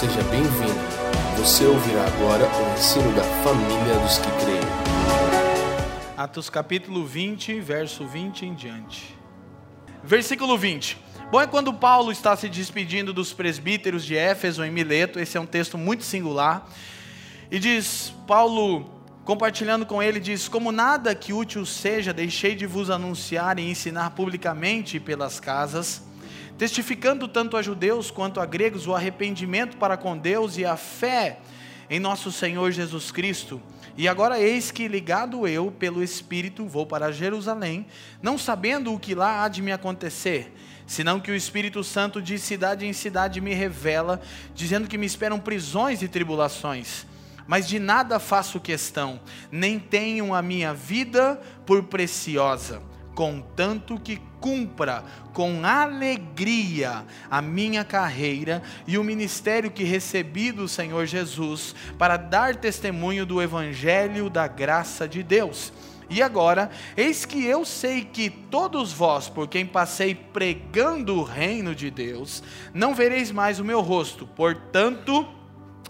seja bem-vindo. Você ouvirá agora o ensino da família dos que creem. Atos capítulo 20, verso 20 em diante. Versículo 20. Bom é quando Paulo está se despedindo dos presbíteros de Éfeso em Mileto, esse é um texto muito singular. E diz, Paulo, compartilhando com ele, diz: Como nada que útil seja, deixei de vos anunciar e ensinar publicamente pelas casas, testificando tanto a judeus quanto a gregos o arrependimento para com Deus e a fé em nosso Senhor Jesus Cristo. E agora eis que, ligado eu pelo Espírito, vou para Jerusalém, não sabendo o que lá há de me acontecer, senão que o Espírito Santo de cidade em cidade me revela, dizendo que me esperam prisões e tribulações. Mas de nada faço questão, nem tenho a minha vida por preciosa contanto que cumpra com alegria a minha carreira e o ministério que recebi do Senhor Jesus para dar testemunho do evangelho da graça de Deus. E agora, eis que eu sei que todos vós, por quem passei pregando o reino de Deus, não vereis mais o meu rosto. Portanto,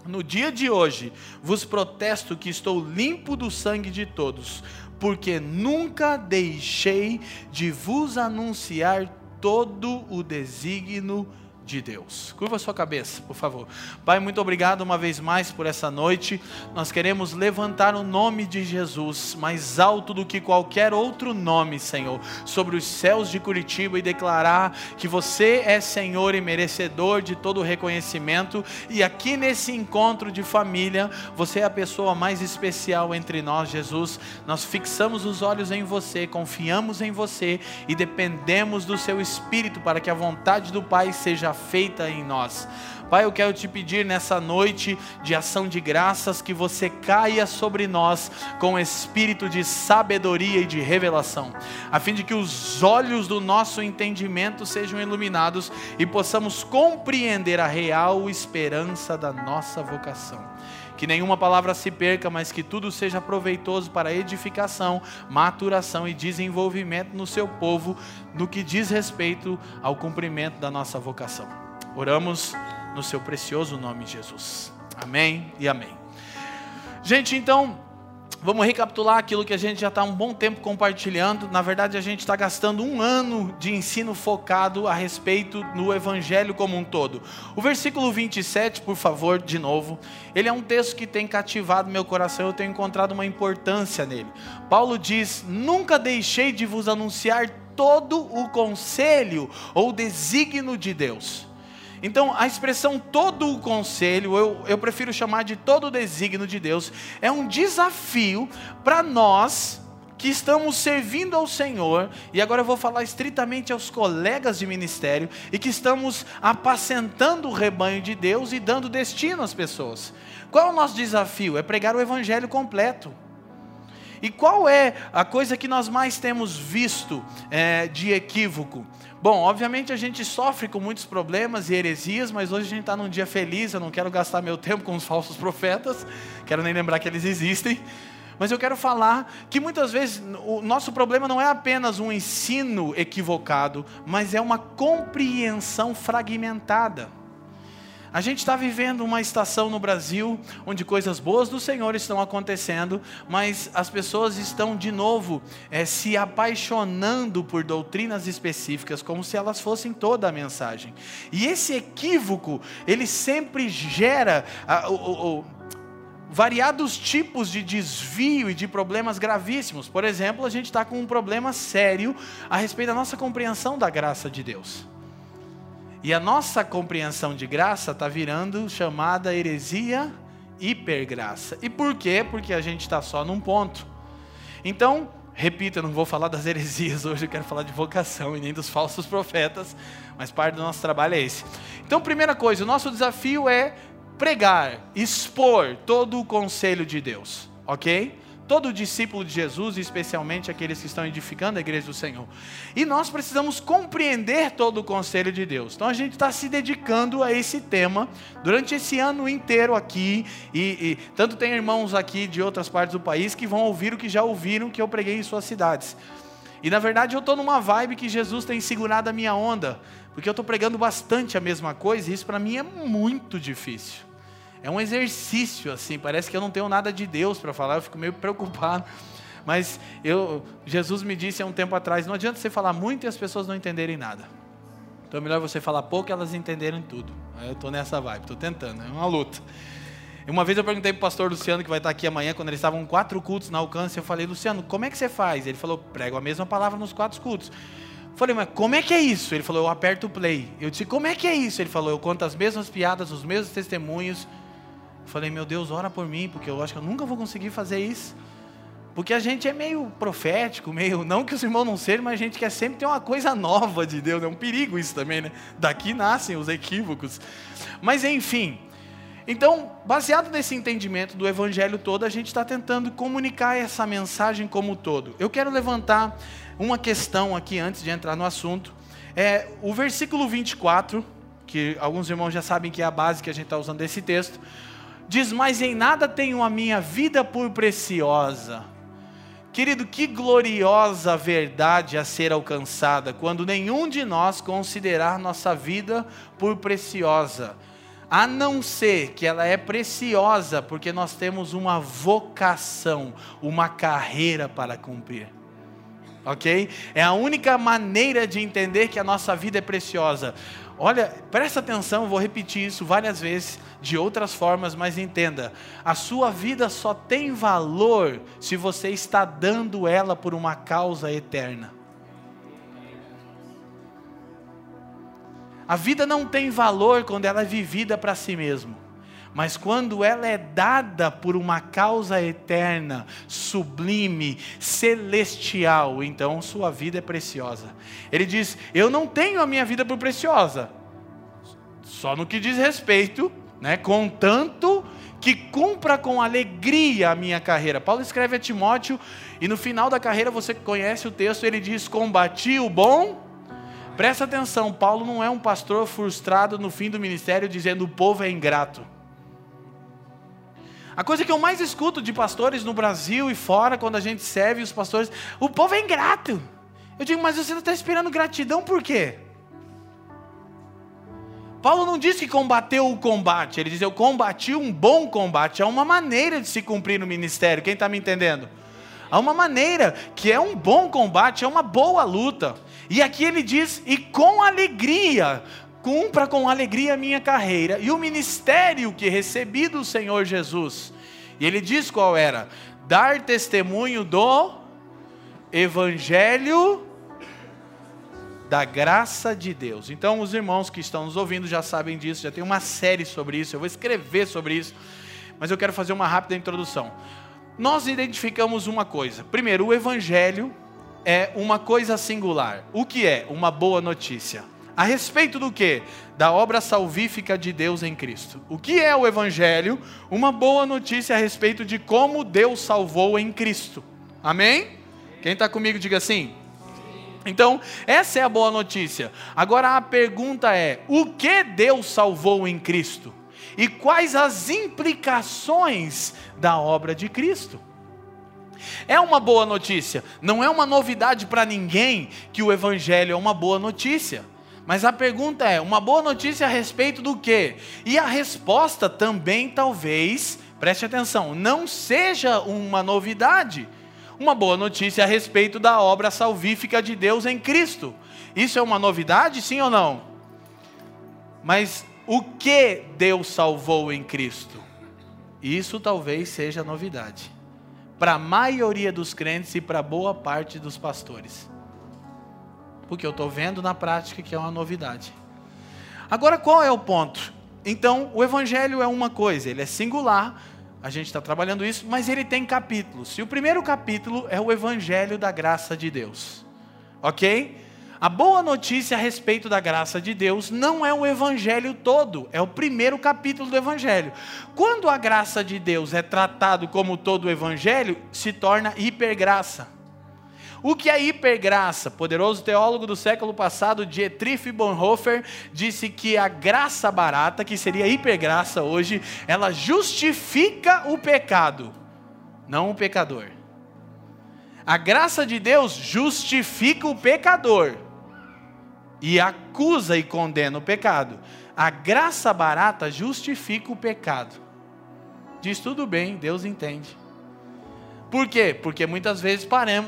no dia de hoje, vos protesto que estou limpo do sangue de todos porque nunca deixei de vos anunciar todo o desígnio de Deus. Curva sua cabeça, por favor. Pai, muito obrigado uma vez mais por essa noite. Nós queremos levantar o nome de Jesus mais alto do que qualquer outro nome, Senhor, sobre os céus de Curitiba e declarar que você é Senhor e merecedor de todo o reconhecimento. E aqui nesse encontro de família, você é a pessoa mais especial entre nós, Jesus. Nós fixamos os olhos em você, confiamos em você e dependemos do seu espírito para que a vontade do Pai seja feita em nós. Pai, eu quero te pedir nessa noite de ação de graças que você caia sobre nós com espírito de sabedoria e de revelação, a fim de que os olhos do nosso entendimento sejam iluminados e possamos compreender a real esperança da nossa vocação. Que nenhuma palavra se perca, mas que tudo seja proveitoso para edificação, maturação e desenvolvimento no seu povo, no que diz respeito ao cumprimento da nossa vocação. Oramos no seu precioso nome, Jesus. Amém e amém. Gente, então, Vamos recapitular aquilo que a gente já está um bom tempo compartilhando. Na verdade, a gente está gastando um ano de ensino focado a respeito do Evangelho como um todo. O versículo 27, por favor, de novo, ele é um texto que tem cativado meu coração, eu tenho encontrado uma importância nele. Paulo diz: Nunca deixei de vos anunciar todo o conselho ou desígnio de Deus. Então, a expressão todo o conselho, eu, eu prefiro chamar de todo o desígnio de Deus, é um desafio para nós que estamos servindo ao Senhor, e agora eu vou falar estritamente aos colegas de ministério, e que estamos apacentando o rebanho de Deus e dando destino às pessoas. Qual é o nosso desafio? É pregar o Evangelho completo. E qual é a coisa que nós mais temos visto é, de equívoco? Bom, obviamente a gente sofre com muitos problemas e heresias, mas hoje a gente está num dia feliz. Eu não quero gastar meu tempo com os falsos profetas, quero nem lembrar que eles existem. Mas eu quero falar que muitas vezes o nosso problema não é apenas um ensino equivocado, mas é uma compreensão fragmentada. A gente está vivendo uma estação no Brasil onde coisas boas do Senhor estão acontecendo, mas as pessoas estão de novo é, se apaixonando por doutrinas específicas, como se elas fossem toda a mensagem. E esse equívoco, ele sempre gera. o, o, variados tipos de desvio e de problemas gravíssimos. Por exemplo, a gente está com um problema sério a respeito da nossa compreensão da graça de Deus. E a nossa compreensão de graça está virando chamada heresia hipergraça. E por quê? Porque a gente está só num ponto. Então, repito, eu não vou falar das heresias hoje, eu quero falar de vocação e nem dos falsos profetas, mas parte do nosso trabalho é esse. Então, primeira coisa, o nosso desafio é pregar, expor todo o conselho de Deus, ok? Todo discípulo de Jesus, especialmente aqueles que estão edificando a igreja do Senhor. E nós precisamos compreender todo o conselho de Deus. Então a gente está se dedicando a esse tema durante esse ano inteiro aqui. E, e tanto tem irmãos aqui de outras partes do país que vão ouvir o que já ouviram que eu preguei em suas cidades. E na verdade eu estou numa vibe que Jesus tem segurado a minha onda Porque eu estou pregando bastante a mesma coisa e isso para mim é muito difícil. É um exercício assim, parece que eu não tenho nada de Deus para falar, eu fico meio preocupado. Mas eu, Jesus me disse há um tempo atrás, não adianta você falar muito e as pessoas não entenderem nada. Então é melhor você falar pouco e elas entenderem tudo. Eu estou nessa vibe, estou tentando, é uma luta. Uma vez eu perguntei para o pastor Luciano, que vai estar aqui amanhã, quando eles estavam quatro cultos na alcance, eu falei, Luciano, como é que você faz? Ele falou, prego a mesma palavra nos quatro cultos. Eu falei, mas como é que é isso? Ele falou, eu aperto o play. Eu disse, como é que é isso? Ele falou, eu conto as mesmas piadas, os mesmos testemunhos. Falei, meu Deus, ora por mim, porque eu acho que eu nunca vou conseguir fazer isso. Porque a gente é meio profético, meio. Não que os irmãos não sejam, mas a gente quer sempre ter uma coisa nova de Deus. É um perigo isso também, né? Daqui nascem os equívocos. Mas enfim. Então, baseado nesse entendimento do evangelho todo, a gente está tentando comunicar essa mensagem como um todo. Eu quero levantar uma questão aqui antes de entrar no assunto. É o versículo 24, que alguns irmãos já sabem que é a base que a gente está usando desse texto, diz: Mas em nada tenho a minha vida por preciosa Querido, que gloriosa verdade a ser alcançada quando nenhum de nós considerar nossa vida por preciosa, a não ser que ela é preciosa porque nós temos uma vocação, uma carreira para cumprir ok? É a única maneira de entender que a nossa vida é preciosa. Olha, presta atenção, vou repetir isso várias vezes, de outras formas, mas entenda: a sua vida só tem valor se você está dando ela por uma causa eterna. A vida não tem valor quando ela é vivida para si mesmo. Mas quando ela é dada por uma causa eterna, sublime, celestial, então sua vida é preciosa. Ele diz: Eu não tenho a minha vida por preciosa, só no que diz respeito, né, contanto que cumpra com alegria a minha carreira. Paulo escreve a Timóteo, e no final da carreira você conhece o texto, ele diz: Combati o bom. Presta atenção, Paulo não é um pastor frustrado no fim do ministério dizendo o povo é ingrato. A coisa que eu mais escuto de pastores no Brasil e fora, quando a gente serve os pastores, o povo é ingrato. Eu digo, mas você não está esperando gratidão por quê? Paulo não diz que combateu o combate, ele diz: Eu combati um bom combate. Há uma maneira de se cumprir no ministério, quem está me entendendo? Há uma maneira que é um bom combate, é uma boa luta. E aqui ele diz: E com alegria, cumpra com alegria a minha carreira e o ministério que recebi do Senhor Jesus. E ele diz qual era: dar testemunho do Evangelho da graça de Deus. Então, os irmãos que estão nos ouvindo já sabem disso, já tem uma série sobre isso, eu vou escrever sobre isso, mas eu quero fazer uma rápida introdução. Nós identificamos uma coisa. Primeiro, o Evangelho é uma coisa singular. O que é? Uma boa notícia. A respeito do que? Da obra salvífica de Deus em Cristo. O que é o Evangelho? Uma boa notícia a respeito de como Deus salvou em Cristo. Amém? Quem está comigo, diga assim. Então, essa é a boa notícia. Agora a pergunta é: o que Deus salvou em Cristo? E quais as implicações da obra de Cristo? É uma boa notícia, não é uma novidade para ninguém que o Evangelho é uma boa notícia. Mas a pergunta é: uma boa notícia a respeito do quê? E a resposta também, talvez, preste atenção, não seja uma novidade. Uma boa notícia a respeito da obra salvífica de Deus em Cristo. Isso é uma novidade, sim ou não? Mas o que Deus salvou em Cristo? Isso talvez seja novidade. Para a maioria dos crentes e para boa parte dos pastores porque eu estou vendo na prática que é uma novidade. Agora, qual é o ponto? Então, o Evangelho é uma coisa, ele é singular, a gente está trabalhando isso, mas ele tem capítulos. E o primeiro capítulo é o Evangelho da graça de Deus, ok? A boa notícia a respeito da graça de Deus não é o Evangelho todo, é o primeiro capítulo do Evangelho. Quando a graça de Deus é tratado como todo o Evangelho, se torna hipergraça. O que é hipergraça? Poderoso teólogo do século passado, Dietrich Bonhoeffer, disse que a graça barata, que seria hipergraça hoje, ela justifica o pecado, não o pecador. A graça de Deus justifica o pecador, e acusa e condena o pecado. A graça barata justifica o pecado. Diz tudo bem, Deus entende. Por quê? Porque muitas vezes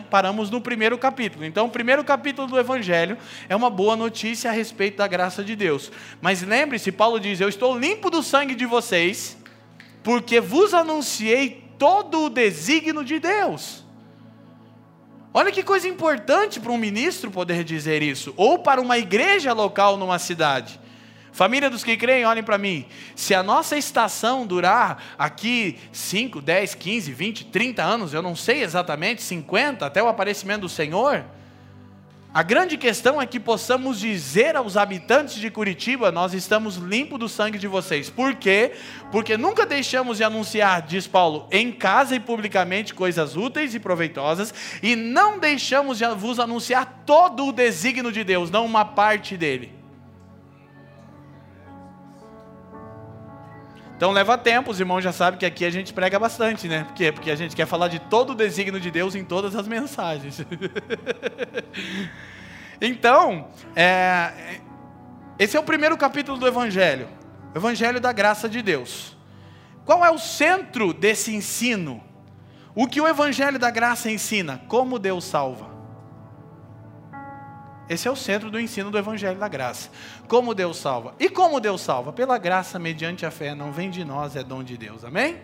paramos no primeiro capítulo. Então, o primeiro capítulo do Evangelho é uma boa notícia a respeito da graça de Deus. Mas lembre-se, Paulo diz: Eu estou limpo do sangue de vocês, porque vos anunciei todo o desígnio de Deus. Olha que coisa importante para um ministro poder dizer isso, ou para uma igreja local numa cidade. Família dos que creem, olhem para mim. Se a nossa estação durar aqui 5, 10, 15, 20, 30 anos, eu não sei exatamente, 50, até o aparecimento do Senhor, a grande questão é que possamos dizer aos habitantes de Curitiba: nós estamos limpos do sangue de vocês. Por quê? Porque nunca deixamos de anunciar, diz Paulo, em casa e publicamente coisas úteis e proveitosas, e não deixamos de vos anunciar todo o desígnio de Deus, não uma parte dele. Então leva tempo, os irmãos já sabem que aqui a gente prega bastante, né? Por quê? Porque a gente quer falar de todo o desígnio de Deus em todas as mensagens. então, é, esse é o primeiro capítulo do Evangelho, Evangelho da graça de Deus. Qual é o centro desse ensino? O que o Evangelho da graça ensina? Como Deus salva. Esse é o centro do ensino do Evangelho da Graça. Como Deus salva. E como Deus salva? Pela graça, mediante a fé, não vem de nós, é dom de Deus. Amém?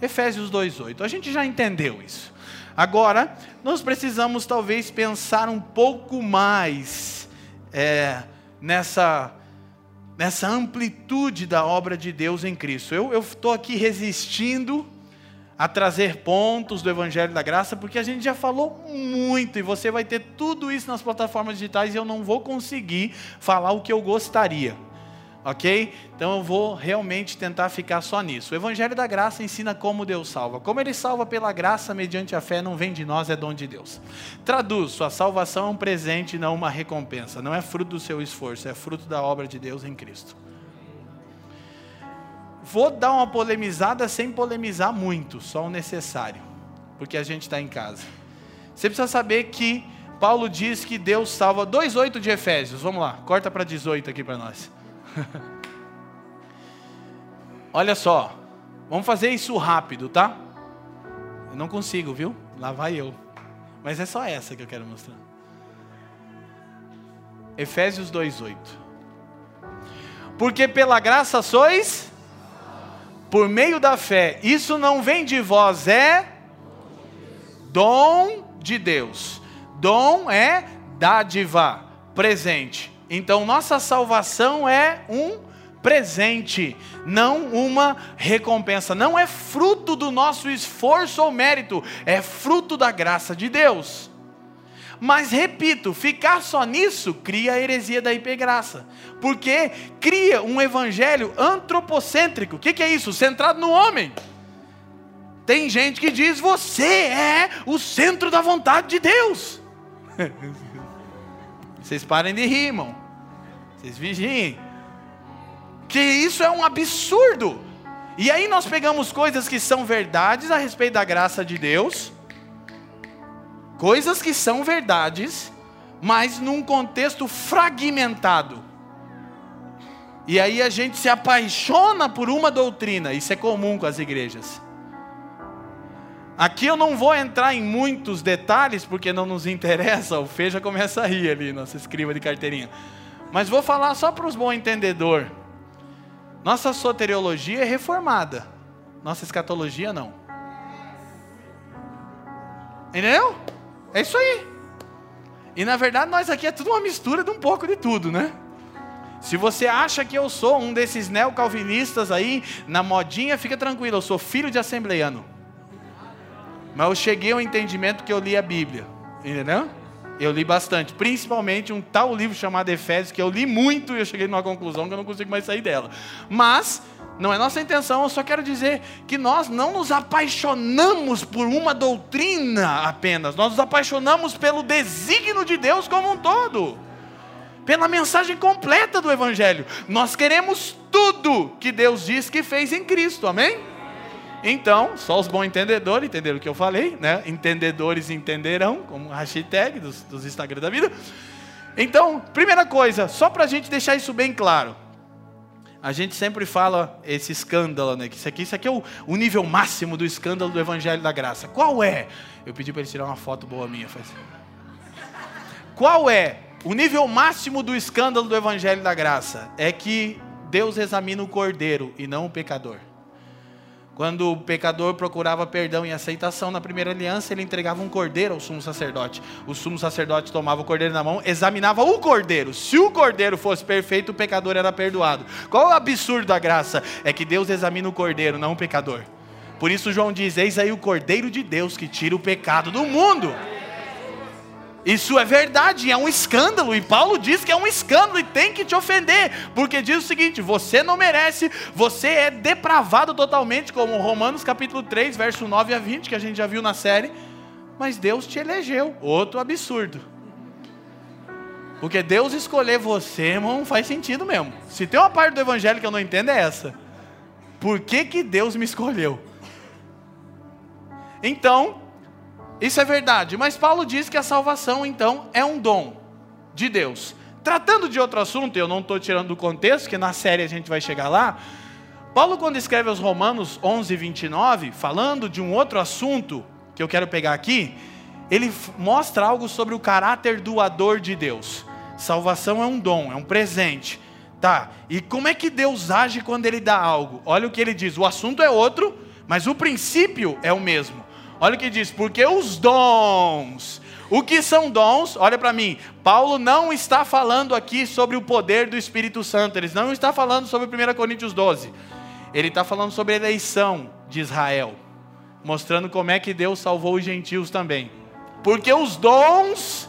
Efésios 2,8. A gente já entendeu isso. Agora, nós precisamos talvez pensar um pouco mais é, nessa, nessa amplitude da obra de Deus em Cristo. Eu estou aqui resistindo a trazer pontos do Evangelho da Graça, porque a gente já falou muito e você vai ter tudo isso nas plataformas digitais e eu não vou conseguir falar o que eu gostaria. Ok? Então eu vou realmente tentar ficar só nisso. O Evangelho da Graça ensina como Deus salva. Como Ele salva pela graça mediante a fé, não vem de nós, é dom de Deus. Traduz: sua salvação é um presente, não uma recompensa. Não é fruto do seu esforço, é fruto da obra de Deus em Cristo. Vou dar uma polemizada sem polemizar muito, só o necessário, porque a gente está em casa. Você precisa saber que Paulo diz que Deus salva 2,8 de Efésios. Vamos lá, corta para 18 aqui para nós. Olha só, vamos fazer isso rápido, tá? Eu não consigo, viu? Lá vai eu. Mas é só essa que eu quero mostrar. Efésios 2,8. Porque pela graça sois por meio da fé. Isso não vem de vós, é dom de Deus. Dom é dádiva, presente. Então, nossa salvação é um presente, não uma recompensa. Não é fruto do nosso esforço ou mérito, é fruto da graça de Deus. Mas repito, ficar só nisso cria a heresia da hipergraça. Porque cria um evangelho antropocêntrico. O que, que é isso? Centrado no homem. Tem gente que diz: você é o centro da vontade de Deus. Vocês parem de rir, irmão. Vocês vigiem. Que isso é um absurdo. E aí nós pegamos coisas que são verdades a respeito da graça de Deus Coisas que são verdades, mas num contexto fragmentado. E aí a gente se apaixona por uma doutrina, isso é comum com as igrejas. Aqui eu não vou entrar em muitos detalhes, porque não nos interessa, o Fê já começa a rir ali, nossa escriba de carteirinha. Mas vou falar só para os bons entendedores. Nossa soteriologia é reformada, nossa escatologia não. Entendeu? É isso aí. E na verdade nós aqui é tudo uma mistura de um pouco de tudo, né? Se você acha que eu sou um desses neocalvinistas aí, na modinha, fica tranquilo, eu sou filho de assembleiano. Mas eu cheguei ao entendimento que eu li a Bíblia, entendeu? Eu li bastante, principalmente um tal livro chamado Efésios, que eu li muito e eu cheguei numa conclusão que eu não consigo mais sair dela. Mas não é nossa intenção, eu só quero dizer que nós não nos apaixonamos por uma doutrina apenas, nós nos apaixonamos pelo desígnio de Deus como um todo, pela mensagem completa do Evangelho. Nós queremos tudo que Deus diz que fez em Cristo, amém? Então, só os bons entendedores entenderam o que eu falei, né? Entendedores entenderão, como hashtag dos, dos Instagram da vida. Então, primeira coisa, só para a gente deixar isso bem claro. A gente sempre fala esse escândalo, né? Que isso aqui, isso aqui é o, o nível máximo do escândalo do Evangelho da Graça. Qual é? Eu pedi para ele tirar uma foto boa minha. Faz... Qual é? O nível máximo do escândalo do Evangelho da Graça é que Deus examina o cordeiro e não o pecador. Quando o pecador procurava perdão e aceitação na primeira aliança, ele entregava um cordeiro ao sumo sacerdote. O sumo sacerdote tomava o cordeiro na mão, examinava o cordeiro. Se o cordeiro fosse perfeito, o pecador era perdoado. Qual o absurdo da graça? É que Deus examina o cordeiro, não o pecador. Por isso João diz: Eis aí o cordeiro de Deus que tira o pecado do mundo. Isso é verdade, é um escândalo, e Paulo diz que é um escândalo e tem que te ofender, porque diz o seguinte: você não merece, você é depravado totalmente, como Romanos capítulo 3, verso 9 a 20, que a gente já viu na série, mas Deus te elegeu. Outro absurdo. Porque Deus escolher você, não faz sentido mesmo. Se tem uma parte do evangelho que eu não entendo é essa. Por que, que Deus me escolheu? Então, isso é verdade, mas Paulo diz que a salvação, então, é um dom de Deus. Tratando de outro assunto, eu não estou tirando do contexto, que na série a gente vai chegar lá. Paulo, quando escreve aos Romanos 11, 29, falando de um outro assunto que eu quero pegar aqui, ele mostra algo sobre o caráter doador de Deus. Salvação é um dom, é um presente. Tá, e como é que Deus age quando ele dá algo? Olha o que ele diz: o assunto é outro, mas o princípio é o mesmo. Olha o que diz: porque os dons. O que são dons? Olha para mim. Paulo não está falando aqui sobre o poder do Espírito Santo. Ele não está falando sobre 1 Coríntios 12. Ele está falando sobre a eleição de Israel. Mostrando como é que Deus salvou os gentios também. Porque os dons.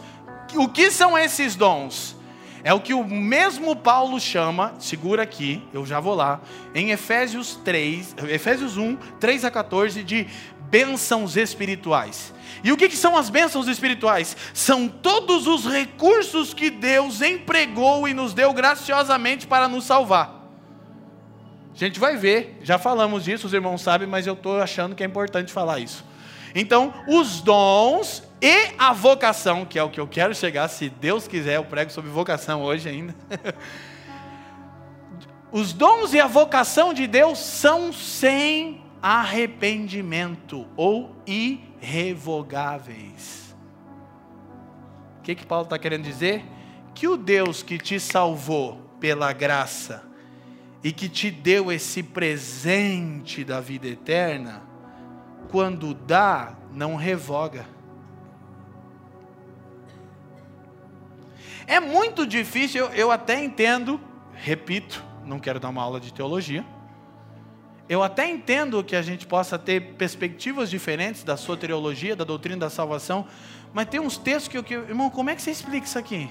O que são esses dons? É o que o mesmo Paulo chama, segura aqui, eu já vou lá, em Efésios 3, Efésios 1, 3 a 14, de bênçãos espirituais. E o que, que são as bênçãos espirituais? São todos os recursos que Deus empregou e nos deu graciosamente para nos salvar. A gente vai ver, já falamos disso, os irmãos sabem, mas eu estou achando que é importante falar isso. Então, os dons e a vocação, que é o que eu quero chegar, se Deus quiser, eu prego sobre vocação hoje ainda. os dons e a vocação de Deus são sem arrependimento ou irrevogáveis. O que, que Paulo está querendo dizer? Que o Deus que te salvou pela graça e que te deu esse presente da vida eterna, quando dá, não revoga. É muito difícil, eu, eu até entendo, repito, não quero dar uma aula de teologia, eu até entendo que a gente possa ter perspectivas diferentes da soteriologia, da doutrina da salvação, mas tem uns textos que eu, que, irmão, como é que você explica isso aqui?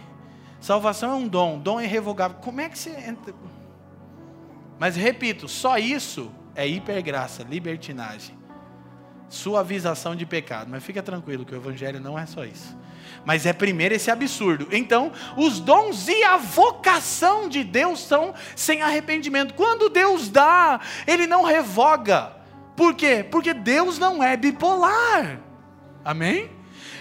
Salvação é um dom, dom é irrevogável. Como é que você entra? Mas repito, só isso é hipergraça, libertinagem, suavização de pecado. Mas fica tranquilo que o evangelho não é só isso. Mas é primeiro esse absurdo. Então, os dons e a vocação de Deus são sem arrependimento. Quando Deus dá, Ele não revoga. Por quê? Porque Deus não é bipolar. Amém?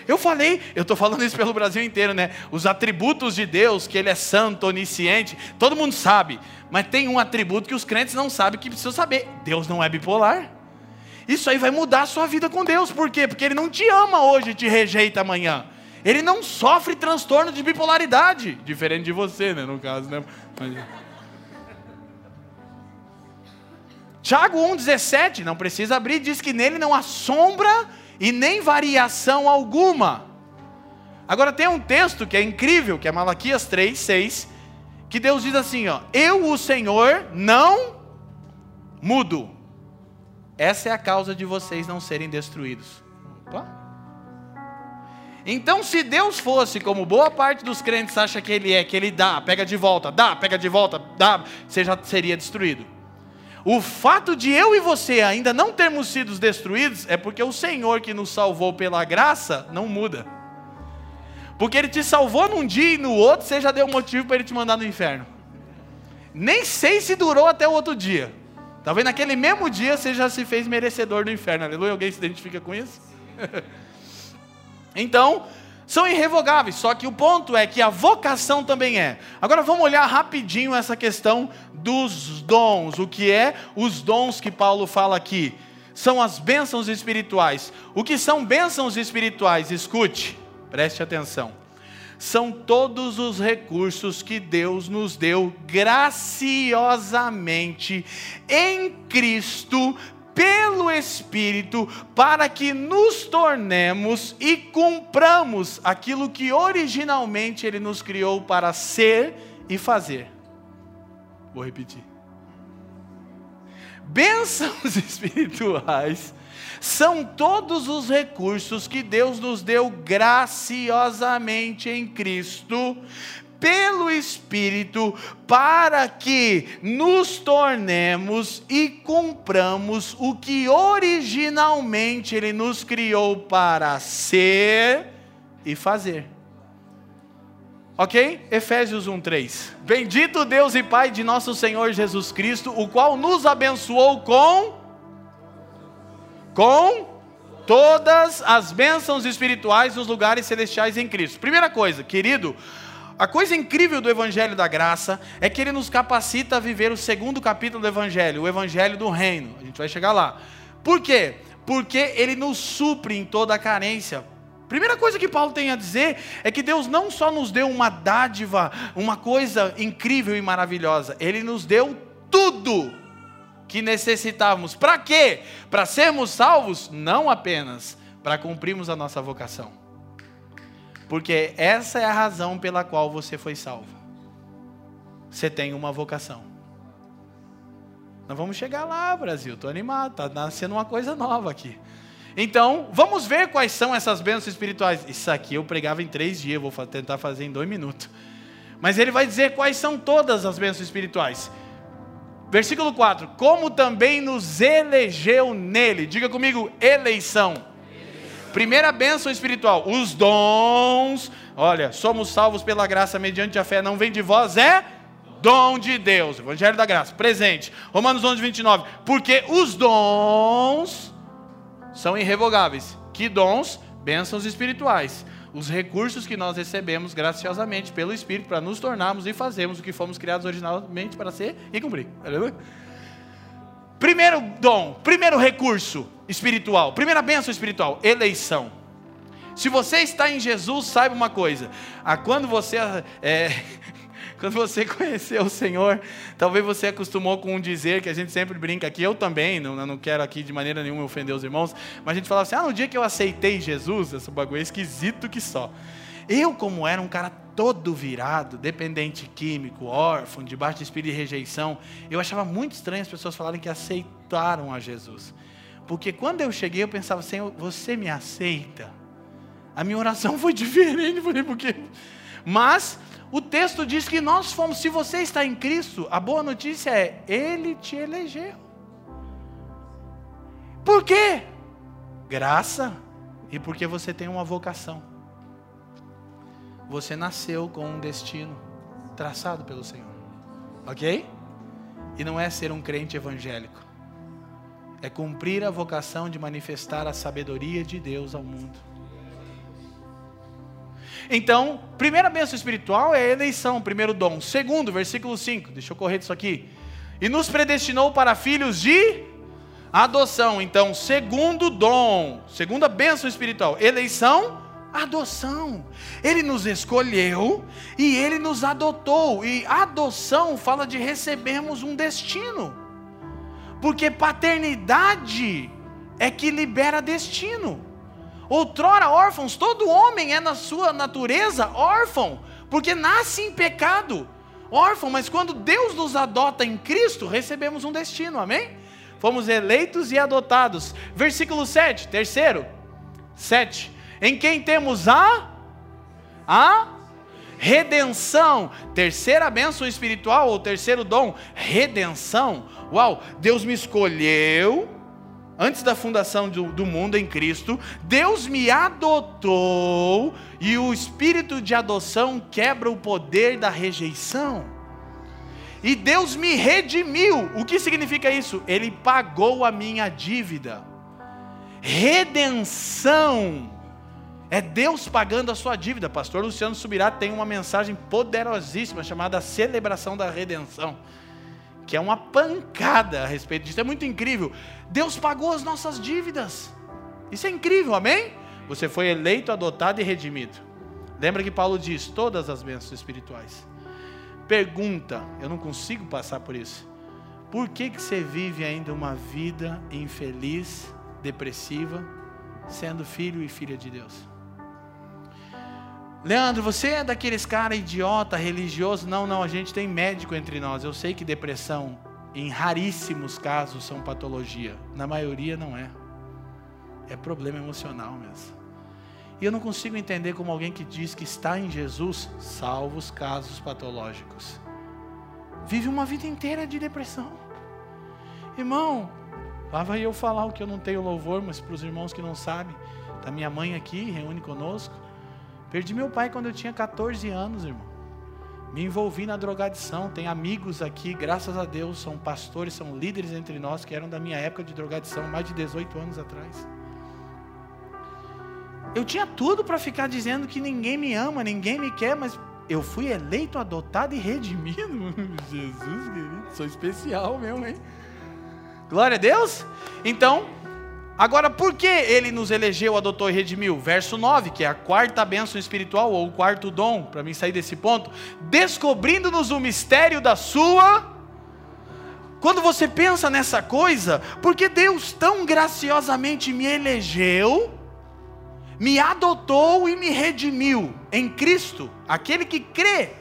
Eu falei, eu estou falando isso pelo Brasil inteiro, né? Os atributos de Deus, que Ele é santo, onisciente, todo mundo sabe. Mas tem um atributo que os crentes não sabem que precisam saber: Deus não é bipolar. Isso aí vai mudar a sua vida com Deus. Por quê? Porque Ele não te ama hoje e te rejeita amanhã. Ele não sofre transtorno de bipolaridade, diferente de você, né, no caso, né? Mas... Tiago 1,17, não precisa abrir, diz que nele não há sombra e nem variação alguma. Agora tem um texto que é incrível, que é Malaquias 3, 6, que Deus diz assim: ó, Eu, o Senhor, não mudo. Essa é a causa de vocês não serem destruídos. Opa. Então, se Deus fosse como boa parte dos crentes acha que Ele é, que Ele dá, pega de volta, dá, pega de volta, dá, você já seria destruído. O fato de eu e você ainda não termos sido destruídos é porque o Senhor que nos salvou pela graça não muda. Porque Ele te salvou num dia e no outro você já deu motivo para Ele te mandar no inferno. Nem sei se durou até o outro dia. Talvez naquele mesmo dia você já se fez merecedor do inferno. Aleluia. Alguém se identifica com isso? Então, são irrevogáveis, só que o ponto é que a vocação também é. Agora vamos olhar rapidinho essa questão dos dons, o que é os dons que Paulo fala aqui. São as bênçãos espirituais. O que são bênçãos espirituais? Escute, preste atenção. São todos os recursos que Deus nos deu graciosamente em Cristo pelo Espírito, para que nos tornemos e cumpramos aquilo que originalmente Ele nos criou para ser e fazer. Vou repetir. Bênçãos espirituais são todos os recursos que Deus nos deu graciosamente em Cristo, pelo Espírito para que nos tornemos e cumpramos o que originalmente Ele nos criou para ser e fazer. Ok? Efésios 1:3. Bendito Deus e Pai de nosso Senhor Jesus Cristo, o qual nos abençoou com com todas as bênçãos espirituais nos lugares celestiais em Cristo. Primeira coisa, querido, a coisa incrível do Evangelho da Graça é que ele nos capacita a viver o segundo capítulo do Evangelho, o Evangelho do Reino. A gente vai chegar lá. Por quê? Porque ele nos supre em toda a carência. Primeira coisa que Paulo tem a dizer é que Deus não só nos deu uma dádiva, uma coisa incrível e maravilhosa, ele nos deu tudo que necessitávamos. Para quê? Para sermos salvos? Não apenas para cumprirmos a nossa vocação. Porque essa é a razão pela qual você foi salvo. Você tem uma vocação. Nós vamos chegar lá, Brasil. Estou animado. Está nascendo uma coisa nova aqui. Então, vamos ver quais são essas bênçãos espirituais. Isso aqui eu pregava em três dias, vou tentar fazer em dois minutos. Mas ele vai dizer quais são todas as bênçãos espirituais. Versículo 4: Como também nos elegeu nele. Diga comigo, eleição. Primeira bênção espiritual, os dons. Olha, somos salvos pela graça mediante a fé, não vem de vós, é dom de Deus. Evangelho da graça, presente. Romanos 11, 29. Porque os dons são irrevogáveis. Que dons? Bênçãos espirituais. Os recursos que nós recebemos graciosamente pelo Espírito para nos tornarmos e fazermos o que fomos criados originalmente para ser e cumprir. Primeiro dom, primeiro recurso espiritual, primeira bênção espiritual, eleição. Se você está em Jesus, saiba uma coisa: ah, quando você é, quando você conheceu o Senhor, talvez você acostumou com um dizer que a gente sempre brinca aqui, eu também, não, não quero aqui de maneira nenhuma ofender os irmãos, mas a gente falava assim: ah, no dia que eu aceitei Jesus, esse bagulho é esquisito que só. Eu, como era um cara todo virado, dependente químico, órfão, debaixo de espírito de rejeição, eu achava muito estranho as pessoas falarem que aceitaram a Jesus. Porque quando eu cheguei, eu pensava, Senhor, você me aceita? A minha oração foi diferente, falei, porque. Mas o texto diz que nós fomos, se você está em Cristo, a boa notícia é, Ele te elegeu. Por quê? Graça e porque você tem uma vocação. Você nasceu com um destino traçado pelo Senhor. Ok? E não é ser um crente evangélico. É cumprir a vocação de manifestar a sabedoria de Deus ao mundo. Então, primeira bênção espiritual é a eleição, primeiro dom. Segundo, versículo 5, deixa eu correr disso aqui. E nos predestinou para filhos de adoção. Então, segundo dom, segunda bênção espiritual, eleição, Adoção. Ele nos escolheu e ele nos adotou. E adoção fala de recebermos um destino. Porque paternidade é que libera destino. Outrora órfãos, todo homem é na sua natureza órfão, porque nasce em pecado. Órfão, mas quando Deus nos adota em Cristo, recebemos um destino, amém? Fomos eleitos e adotados. Versículo 7, terceiro, 7 em quem temos a a redenção. Terceira bênção espiritual ou terceiro dom, redenção. Uau, Deus me escolheu antes da fundação do, do, mundo em Cristo, Deus me adotou e o espírito de adoção quebra o poder da rejeição. E Deus me redimiu. O que significa isso? Ele pagou a minha dívida. Redenção É Deus pagando a sua dívida. Pastor Luciano Subirá tem uma mensagem poderosíssima chamada Celebração da Redenção, que é uma pancada a respeito disso. É muito incrível. Deus pagou as nossas dívidas. Isso é incrível, amém? Você foi eleito, adotado e redimido. Lembra que Paulo diz: todas as bênçãos espirituais. Pergunta, eu não consigo passar por isso. Por que, que você vive ainda uma vida infeliz, depressiva, sendo filho e filha de Deus? Leandro, você é daqueles cara idiota, religioso? Não, não, a gente tem médico entre nós. Eu sei que depressão, em raríssimos casos, são patologia. Na maioria não é. É problema emocional mesmo. E eu não consigo entender como alguém que diz que está em Jesus, salvo os casos patológicos, vive uma vida inteira de depressão. Irmão, lá vai eu falar o que eu não tenho louvor, mas para os irmãos que não sabem, está minha mãe aqui, reúne conosco. Perdi meu pai quando eu tinha 14 anos, irmão. Me envolvi na drogadição. Tem amigos aqui, graças a Deus, são pastores, são líderes entre nós que eram da minha época de drogadição, mais de 18 anos atrás. Eu tinha tudo para ficar dizendo que ninguém me ama, ninguém me quer, mas eu fui eleito, adotado e redimido. Jesus, querido, sou especial mesmo, hein? Glória a Deus. Então, agora por que ele nos elegeu, adotou e redimiu? Verso 9, que é a quarta bênção espiritual ou o quarto dom, para mim sair desse ponto, descobrindo-nos o mistério da sua quando você pensa nessa coisa, porque Deus tão graciosamente me elegeu, me adotou e me redimiu em Cristo, aquele que crê,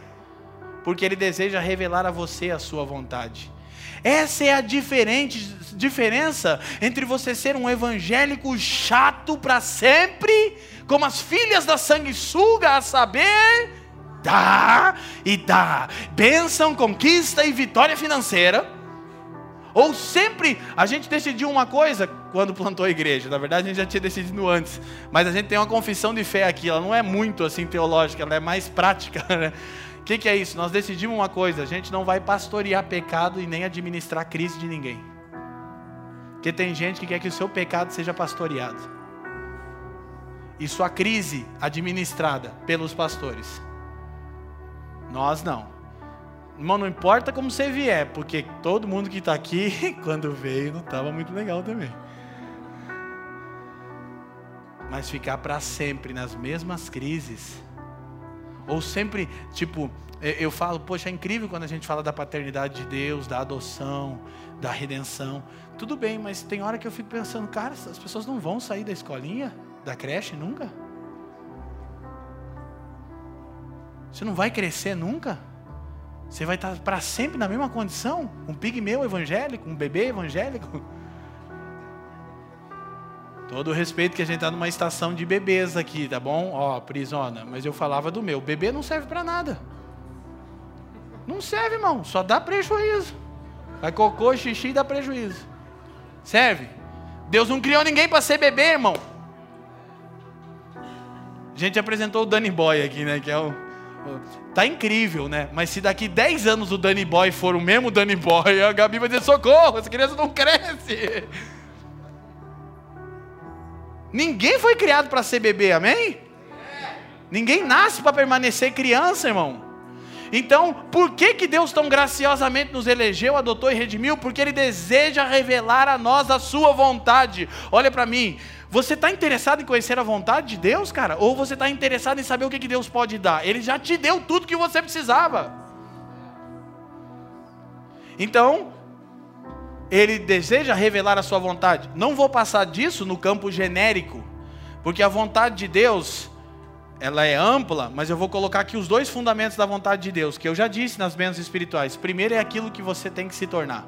porque Ele deseja revelar a você a sua vontade. Essa é a diferente, diferença entre você ser um evangélico chato para sempre, como as filhas da sanguessuga, a saber, dá e dá, bênção, conquista e vitória financeira ou sempre a gente decidiu uma coisa quando plantou a igreja. Na verdade, a gente já tinha decidido antes. Mas a gente tem uma confissão de fé aqui. Ela não é muito assim teológica, ela é mais prática. Né? Que, que é isso? Nós decidimos uma coisa: a gente não vai pastorear pecado e nem administrar crise de ninguém. Porque tem gente que quer que o seu pecado seja pastoreado. E sua crise administrada pelos pastores. Nós não. Irmão, não importa como você vier, porque todo mundo que está aqui, quando veio, não estava muito legal também. Mas ficar para sempre nas mesmas crises, ou sempre, tipo, eu falo, poxa, é incrível quando a gente fala da paternidade de Deus, da adoção, da redenção. Tudo bem, mas tem hora que eu fico pensando, cara, as pessoas não vão sair da escolinha, da creche nunca? Você não vai crescer nunca? Você vai estar para sempre na mesma condição? Um pigmeu evangélico, um bebê evangélico? Todo o respeito que a gente está numa estação de bebês aqui, tá bom? Ó, prisona. Mas eu falava do meu. Bebê não serve para nada. Não serve, irmão. Só dá prejuízo. Vai cocô, xixi e dá prejuízo. Serve? Deus não criou ninguém para ser bebê, irmão. A gente apresentou o Danny Boy aqui, né? Que é o Tá incrível, né? Mas se daqui 10 anos o Danny Boy for o mesmo Danny Boy, a Gabi vai dizer: socorro, essa criança não cresce. Ninguém foi criado para ser bebê, amém? Ninguém nasce para permanecer criança, irmão. Então, por que, que Deus tão graciosamente nos elegeu, adotou e redimiu? Porque Ele deseja revelar a nós a Sua vontade. Olha para mim, você está interessado em conhecer a vontade de Deus, cara? Ou você está interessado em saber o que, que Deus pode dar? Ele já te deu tudo que você precisava. Então, ele deseja revelar a sua vontade. Não vou passar disso no campo genérico, porque a vontade de Deus, ela é ampla, mas eu vou colocar aqui os dois fundamentos da vontade de Deus, que eu já disse nas bênçãos espirituais. Primeiro é aquilo que você tem que se tornar.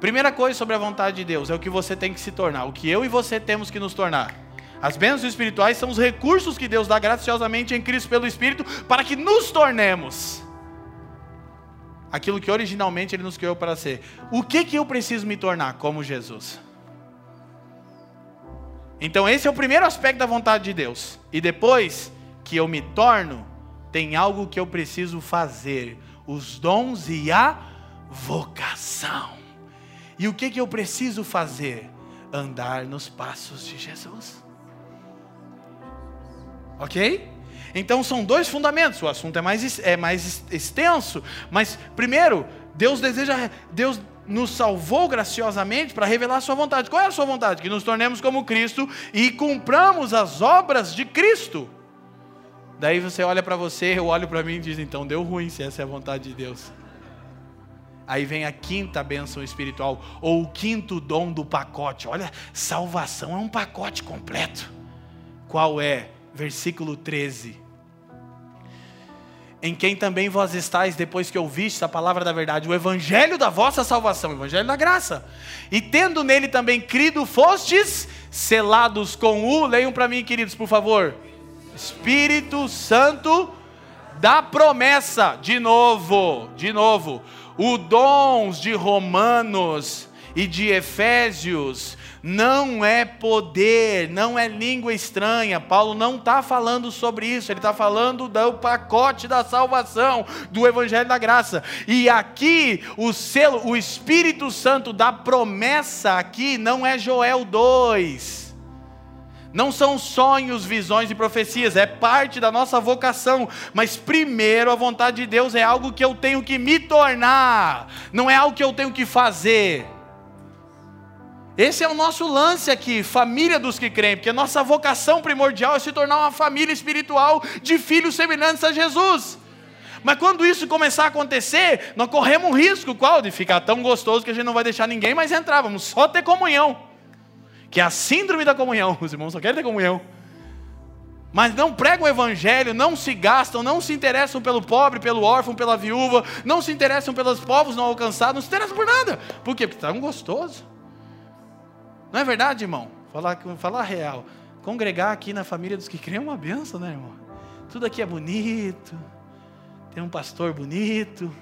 Primeira coisa sobre a vontade de Deus é o que você tem que se tornar, o que eu e você temos que nos tornar. As bênçãos espirituais são os recursos que Deus dá graciosamente em Cristo pelo Espírito para que nos tornemos aquilo que originalmente Ele nos criou para ser. O que, que eu preciso me tornar como Jesus? Então, esse é o primeiro aspecto da vontade de Deus. E depois que eu me torno, tem algo que eu preciso fazer: os dons e a vocação. E o que, que eu preciso fazer? Andar nos passos de Jesus. Ok? Então são dois fundamentos. O assunto é mais, é mais extenso, mas primeiro, Deus deseja, Deus nos salvou graciosamente para revelar a sua vontade. Qual é a sua vontade? Que nos tornemos como Cristo e cumpramos as obras de Cristo. Daí você olha para você, eu olho para mim e diz: então deu ruim se essa é a vontade de Deus. Aí vem a quinta bênção espiritual, ou o quinto dom do pacote. Olha, salvação é um pacote completo. Qual é? Versículo 13 em quem também vós estáis, depois que ouvistes a palavra da verdade, o evangelho da vossa salvação, o evangelho da graça. E tendo nele também crido, fostes selados com o, leiam para mim, queridos, por favor. Espírito Santo da promessa, de novo, de novo. O dons de Romanos e de Efésios não é poder, não é língua estranha. Paulo não está falando sobre isso, ele está falando do pacote da salvação, do Evangelho da Graça. E aqui o selo, o Espírito Santo da promessa aqui não é Joel 2. Não são sonhos, visões e profecias, é parte da nossa vocação. Mas primeiro a vontade de Deus é algo que eu tenho que me tornar, não é algo que eu tenho que fazer. Esse é o nosso lance aqui, família dos que creem, porque nossa vocação primordial é se tornar uma família espiritual de filhos semelhantes a Jesus. Mas quando isso começar a acontecer, nós corremos um risco, qual? De ficar tão gostoso que a gente não vai deixar ninguém mais entrar, vamos só ter comunhão. Que é a síndrome da comunhão, os irmãos só querem ter comunhão. Mas não pregam o evangelho, não se gastam, não se interessam pelo pobre, pelo órfão, pela viúva, não se interessam pelos povos não alcançados, não se interessam por nada. Por quê? Porque está um gostoso. Não é verdade, irmão? Falar, falar real. Congregar aqui na família dos que creem é uma benção, né, irmão? Tudo aqui é bonito. Tem um pastor bonito.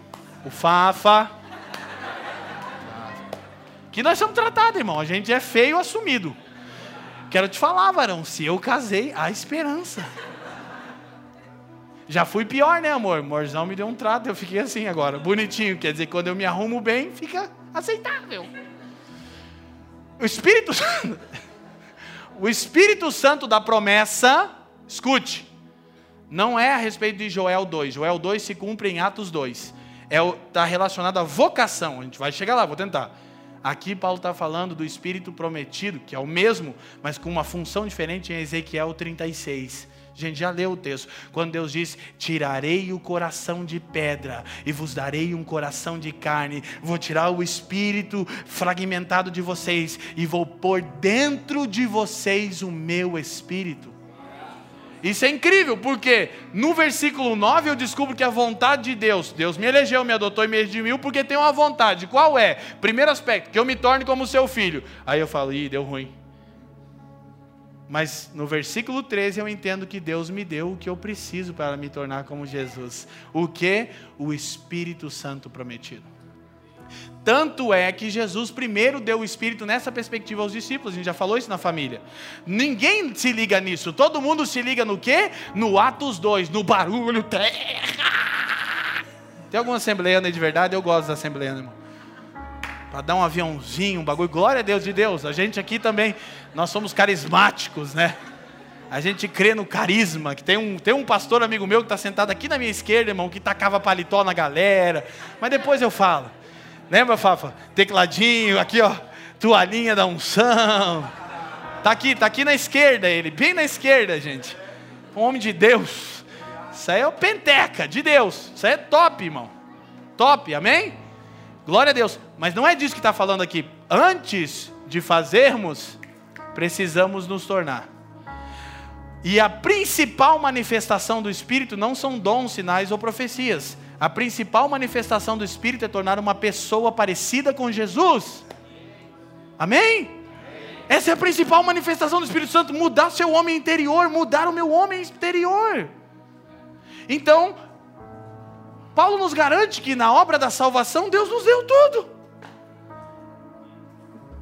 O Fafa. Que nós somos tratados, irmão. A gente é feio assumido. Quero te falar, varão. Se eu casei, há esperança. Já fui pior, né, amor? Morzão me deu um trato, eu fiquei assim agora, bonitinho. Quer dizer, quando eu me arrumo bem, fica aceitável. O Espírito Santo, o Espírito Santo da promessa, escute, não é a respeito de Joel 2. Joel 2 se cumpre em Atos 2. Está é, tá relacionado à vocação. A gente vai chegar lá, vou tentar. Aqui Paulo está falando do Espírito prometido, que é o mesmo, mas com uma função diferente em Ezequiel 36. Gente já leu o texto. Quando Deus diz: Tirarei o coração de pedra e vos darei um coração de carne. Vou tirar o espírito fragmentado de vocês e vou pôr dentro de vocês o meu espírito. Isso é incrível, porque no versículo 9 eu descubro que a vontade de Deus, Deus me elegeu, me adotou e me redimiu, porque tem uma vontade. Qual é? Primeiro aspecto, que eu me torne como seu filho. Aí eu falo, ih, deu ruim. Mas no versículo 13 eu entendo que Deus me deu o que eu preciso para me tornar como Jesus. O que? O Espírito Santo prometido. Tanto é que Jesus primeiro deu o Espírito nessa perspectiva aos discípulos, a gente já falou isso na família. Ninguém se liga nisso, todo mundo se liga no quê? No Atos 2, no barulho, terra. Tem alguma assembleia de verdade? Eu gosto da assembleia, irmão para dar um aviãozinho, um bagulho. Glória a Deus de Deus. A gente aqui também, nós somos carismáticos, né? A gente crê no carisma. Que tem um, tem um pastor amigo meu que está sentado aqui na minha esquerda, irmão, que tacava paletó na galera. Mas depois eu falo. Lembra, Fafa? Tecladinho, aqui, ó. Toalhinha da unção. Tá aqui, tá aqui na esquerda ele, bem na esquerda, gente. Um homem de Deus. Isso aí é o penteca de Deus. Isso aí é top, irmão. Top, amém? Glória a Deus. Mas não é disso que está falando aqui. Antes de fazermos, precisamos nos tornar. E a principal manifestação do Espírito não são dons, sinais ou profecias. A principal manifestação do Espírito é tornar uma pessoa parecida com Jesus. Amém? Essa é a principal manifestação do Espírito Santo: mudar seu homem interior, mudar o meu homem exterior. Então, Paulo nos garante que na obra da salvação Deus nos deu tudo.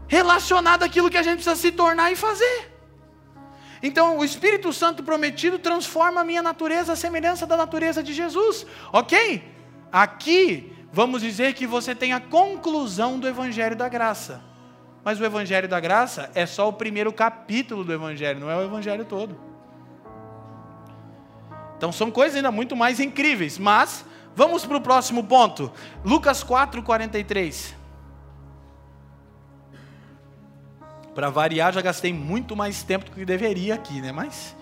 Relacionado àquilo que a gente precisa se tornar e fazer. Então, o Espírito Santo prometido transforma a minha natureza à semelhança da natureza de Jesus. Ok? Aqui, vamos dizer que você tem a conclusão do Evangelho da Graça. Mas o Evangelho da Graça é só o primeiro capítulo do Evangelho, não é o Evangelho todo. Então são coisas ainda muito mais incríveis. Mas vamos para o próximo ponto. Lucas 4, 43. Para variar, já gastei muito mais tempo do que deveria aqui, né? Mas.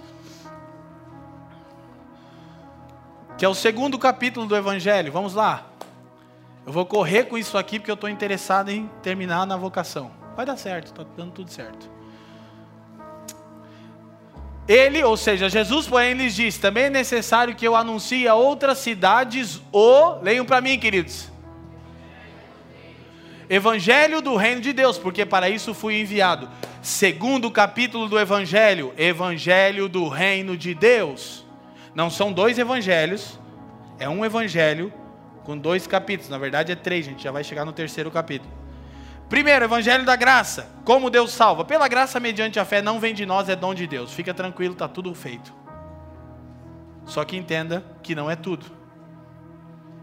Que é o segundo capítulo do Evangelho. Vamos lá. Eu vou correr com isso aqui porque eu estou interessado em terminar na vocação. Vai dar certo, está dando tudo certo. Ele, ou seja, Jesus, porém, lhes disse: também é necessário que eu anuncie a outras cidades o. Leiam para mim, queridos. Evangelho do reino de Deus, porque para isso fui enviado. Segundo capítulo do Evangelho, Evangelho do reino de Deus. Não são dois evangelhos, é um evangelho com dois capítulos. Na verdade é três, gente já vai chegar no terceiro capítulo. Primeiro, Evangelho da Graça. Como Deus salva? Pela graça mediante a fé, não vem de nós, é dom de Deus. Fica tranquilo, está tudo feito. Só que entenda que não é tudo.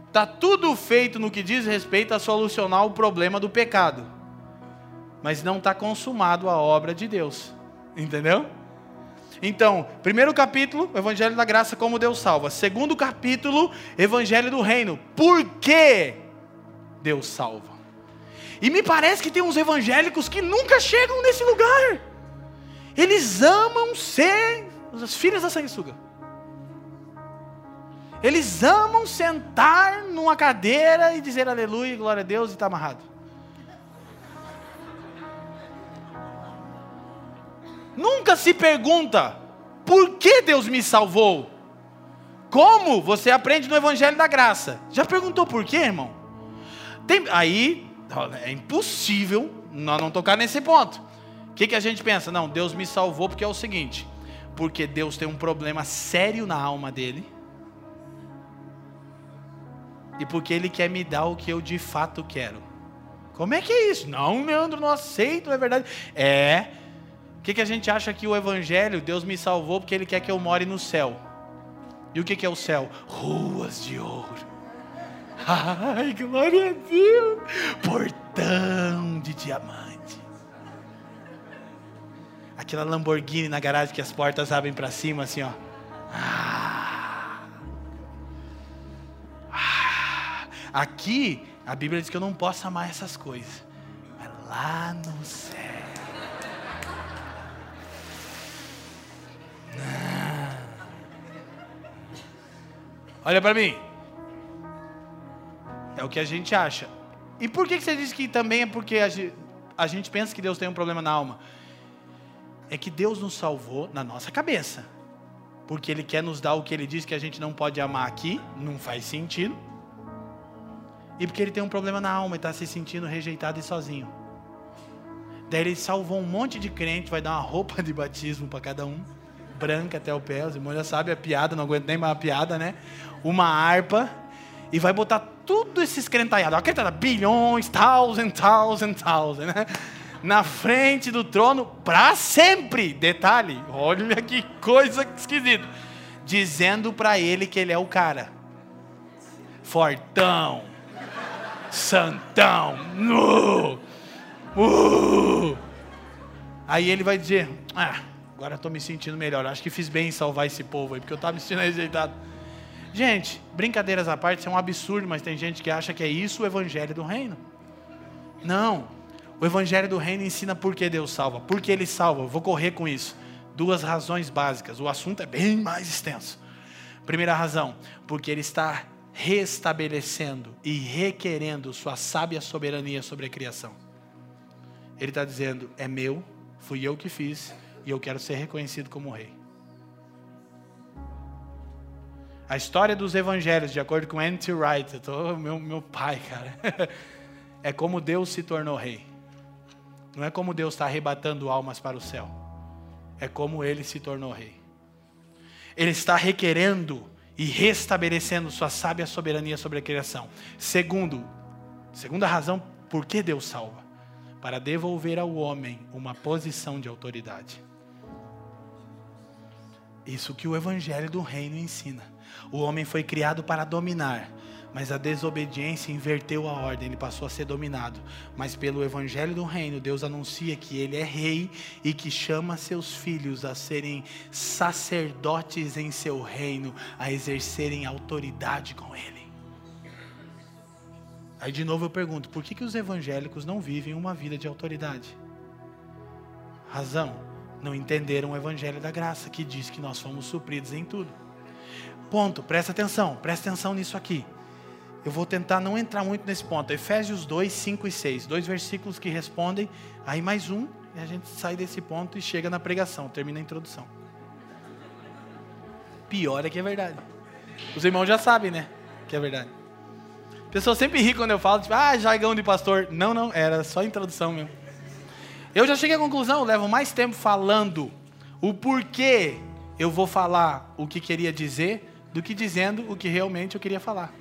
Está tudo feito no que diz respeito a solucionar o problema do pecado. Mas não está consumado a obra de Deus. Entendeu? Então, primeiro capítulo, Evangelho da Graça, como Deus salva. Segundo capítulo, Evangelho do Reino. Por que Deus salva? E me parece que tem uns evangélicos que nunca chegam nesse lugar. Eles amam ser os filhos da sanguessuga. Eles amam sentar numa cadeira e dizer aleluia, glória a Deus e está amarrado. Nunca se pergunta por que Deus me salvou. Como você aprende no Evangelho da Graça? Já perguntou por quê, irmão? Tem, aí é impossível nós não tocar nesse ponto. O que, que a gente pensa? Não, Deus me salvou porque é o seguinte: porque Deus tem um problema sério na alma dele e porque Ele quer me dar o que eu de fato quero. Como é que é isso? Não, Leandro, não aceito, é verdade. É. O que, que a gente acha que o Evangelho, Deus me salvou porque Ele quer que eu more no céu. E o que, que é o céu? Ruas de ouro. Ai, glória a Deus! Portão de diamante. Aquela Lamborghini na garagem que as portas abrem para cima, assim, ó. Ah. Aqui, a Bíblia diz que eu não posso amar essas coisas. Mas lá no céu. Ah. Olha para mim. É o que a gente acha. E por que você diz que também é porque a gente pensa que Deus tem um problema na alma? É que Deus nos salvou na nossa cabeça. Porque Ele quer nos dar o que Ele diz que a gente não pode amar aqui, não faz sentido e porque ele tem um problema na alma e está se sentindo rejeitado e sozinho. Daí ele salvou um monte de crente, vai dar uma roupa de batismo para cada um, branca até o pé, os irmãos já sabem a piada, não aguento nem mais a piada, né? Uma harpa, e vai botar tudo esses crentaiados, acredita, bilhões, thousand, thousand, thousand, né? Na frente do trono para sempre. Detalhe, olha que coisa esquisita. Dizendo para ele que ele é o cara. Fortão Santão. Uh, uh. Aí ele vai dizer: Ah, agora estou me sentindo melhor. Acho que fiz bem em salvar esse povo aí, porque eu estava me sentindo rejeitado. Gente, brincadeiras à parte, isso é um absurdo, mas tem gente que acha que é isso o evangelho do reino. Não. O evangelho do reino ensina por que Deus salva. Por que ele salva? Eu vou correr com isso. Duas razões básicas. O assunto é bem mais extenso. Primeira razão, porque ele está restabelecendo e requerendo sua sábia soberania sobre a criação. Ele está dizendo: é meu, fui eu que fiz e eu quero ser reconhecido como rei. A história dos evangelhos, de acordo com N.T. Wright, tô, meu, meu pai, cara, é como Deus se tornou rei. Não é como Deus está arrebatando almas para o céu. É como ele se tornou rei. Ele está requerendo e restabelecendo sua sábia soberania sobre a criação. Segundo, segunda razão por que Deus salva, para devolver ao homem uma posição de autoridade. Isso que o evangelho do reino ensina. O homem foi criado para dominar, mas a desobediência inverteu a ordem, ele passou a ser dominado. Mas pelo evangelho do reino, Deus anuncia que ele é rei e que chama seus filhos a serem sacerdotes em seu reino, a exercerem autoridade com ele. Aí de novo eu pergunto, por que, que os evangélicos não vivem uma vida de autoridade? Razão, não entenderam o evangelho da graça, que diz que nós fomos supridos em tudo. Ponto, presta atenção, presta atenção nisso aqui. Eu vou tentar não entrar muito nesse ponto. Efésios 2, 5 e 6. Dois versículos que respondem. Aí mais um, e a gente sai desse ponto e chega na pregação, termina a introdução. Pior é que é verdade. Os irmãos já sabem, né? Que é verdade. A pessoa sempre ri quando eu falo, tipo, ah, jargão de pastor. Não, não, era só introdução mesmo. Eu já cheguei à conclusão, levo mais tempo falando o porquê eu vou falar o que queria dizer do que dizendo o que realmente eu queria falar.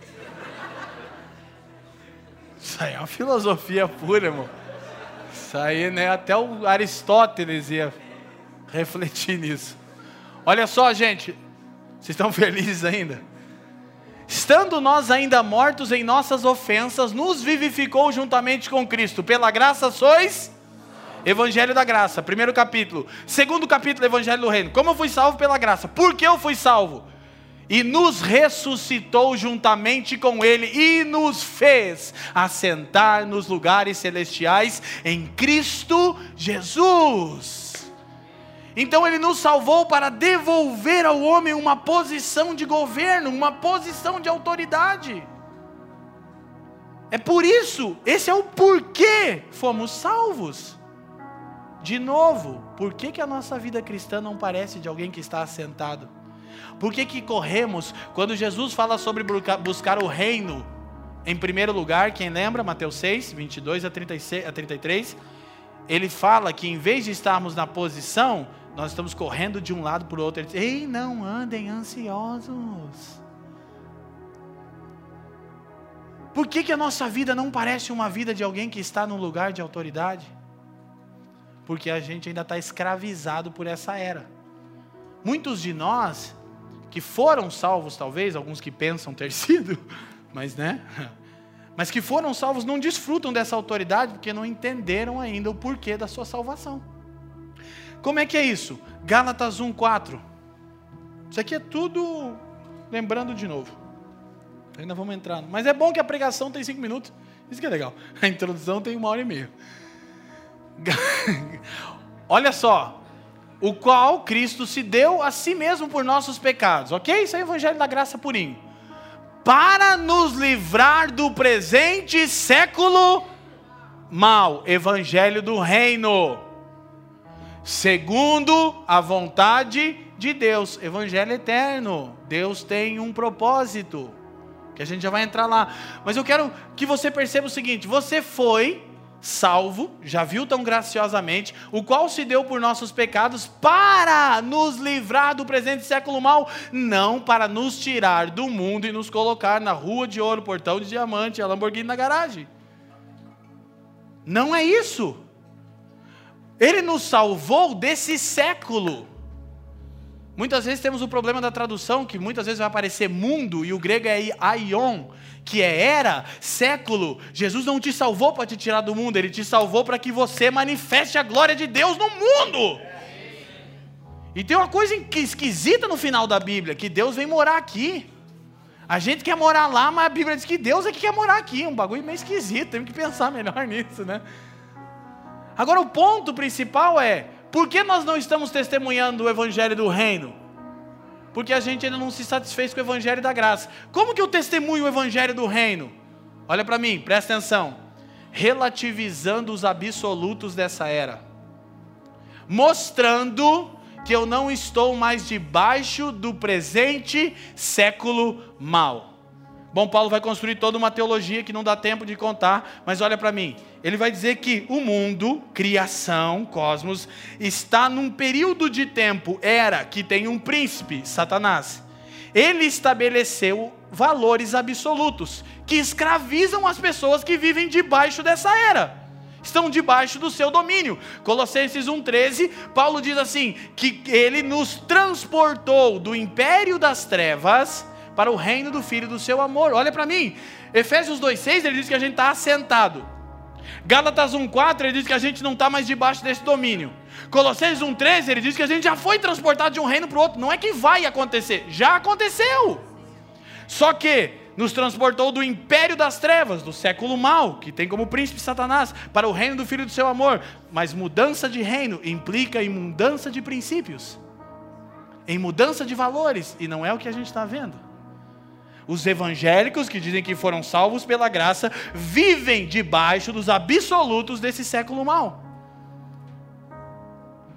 Isso aí é uma filosofia pura, irmão. Isso aí, né? Até o Aristóteles ia refletir nisso. Olha só, gente. Vocês estão felizes ainda? Estando nós ainda mortos em nossas ofensas, nos vivificou juntamente com Cristo. Pela graça sois. Evangelho da Graça, primeiro capítulo. Segundo capítulo, Evangelho do Reino. Como eu fui salvo pela graça? Por que eu fui salvo? E nos ressuscitou juntamente com Ele e nos fez assentar nos lugares celestiais em Cristo Jesus. Então Ele nos salvou para devolver ao homem uma posição de governo, uma posição de autoridade. É por isso, esse é o porquê fomos salvos. De novo, por que, que a nossa vida cristã não parece de alguém que está assentado? Por que, que corremos? Quando Jesus fala sobre buscar o reino, em primeiro lugar, quem lembra? Mateus 6, 22 a, 36, a 33. Ele fala que em vez de estarmos na posição, nós estamos correndo de um lado para o outro. Ele diz, Ei, não andem ansiosos. Por que, que a nossa vida não parece uma vida de alguém que está num lugar de autoridade? Porque a gente ainda está escravizado por essa era. Muitos de nós que foram salvos, talvez, alguns que pensam ter sido, mas né? Mas que foram salvos não desfrutam dessa autoridade porque não entenderam ainda o porquê da sua salvação. Como é que é isso? Gálatas 1,4. Isso aqui é tudo lembrando de novo. Ainda vamos entrar. Mas é bom que a pregação tem cinco minutos. Isso que é legal. A introdução tem uma hora e meia. Olha só, o qual Cristo se deu a si mesmo por nossos pecados, ok? Isso é o Evangelho da Graça purinho. Para nos livrar do presente século mal, Evangelho do Reino, segundo a vontade de Deus, Evangelho eterno. Deus tem um propósito, que a gente já vai entrar lá. Mas eu quero que você perceba o seguinte: você foi salvo, já viu tão graciosamente, o qual se deu por nossos pecados para nos livrar do presente século mal, não para nos tirar do mundo e nos colocar na rua de ouro, portão de diamante, a Lamborghini na garagem. Não é isso. Ele nos salvou desse século. Muitas vezes temos o problema da tradução, que muitas vezes vai aparecer mundo, e o grego é aion, que é era, século. Jesus não te salvou para te tirar do mundo, ele te salvou para que você manifeste a glória de Deus no mundo. E tem uma coisa esquisita no final da Bíblia, que Deus vem morar aqui. A gente quer morar lá, mas a Bíblia diz que Deus é que quer morar aqui. Um bagulho meio esquisito, temos que pensar melhor nisso, né? Agora o ponto principal é, por que nós não estamos testemunhando o evangelho do reino? Porque a gente ainda não se satisfez com o evangelho da graça. Como que eu testemunho o evangelho do reino? Olha para mim, presta atenção. Relativizando os absolutos dessa era. Mostrando que eu não estou mais debaixo do presente século mal. Bom, Paulo vai construir toda uma teologia que não dá tempo de contar, mas olha para mim. Ele vai dizer que o mundo, criação, cosmos, está num período de tempo, era, que tem um príncipe, Satanás. Ele estabeleceu valores absolutos que escravizam as pessoas que vivem debaixo dessa era. estão debaixo do seu domínio. Colossenses 1,13, Paulo diz assim: que ele nos transportou do império das trevas para o reino do Filho do seu amor. Olha para mim, Efésios 2,6 ele diz que a gente está assentado. Gálatas 1,4 ele diz que a gente não está mais debaixo desse domínio. Colossenses 1,13 ele diz que a gente já foi transportado de um reino para o outro. Não é que vai acontecer, já aconteceu. Só que nos transportou do império das trevas, do século mal, que tem como príncipe Satanás, para o reino do Filho do seu amor. Mas mudança de reino implica em mudança de princípios, em mudança de valores, e não é o que a gente está vendo. Os evangélicos que dizem que foram salvos pela graça vivem debaixo dos absolutos desse século mal.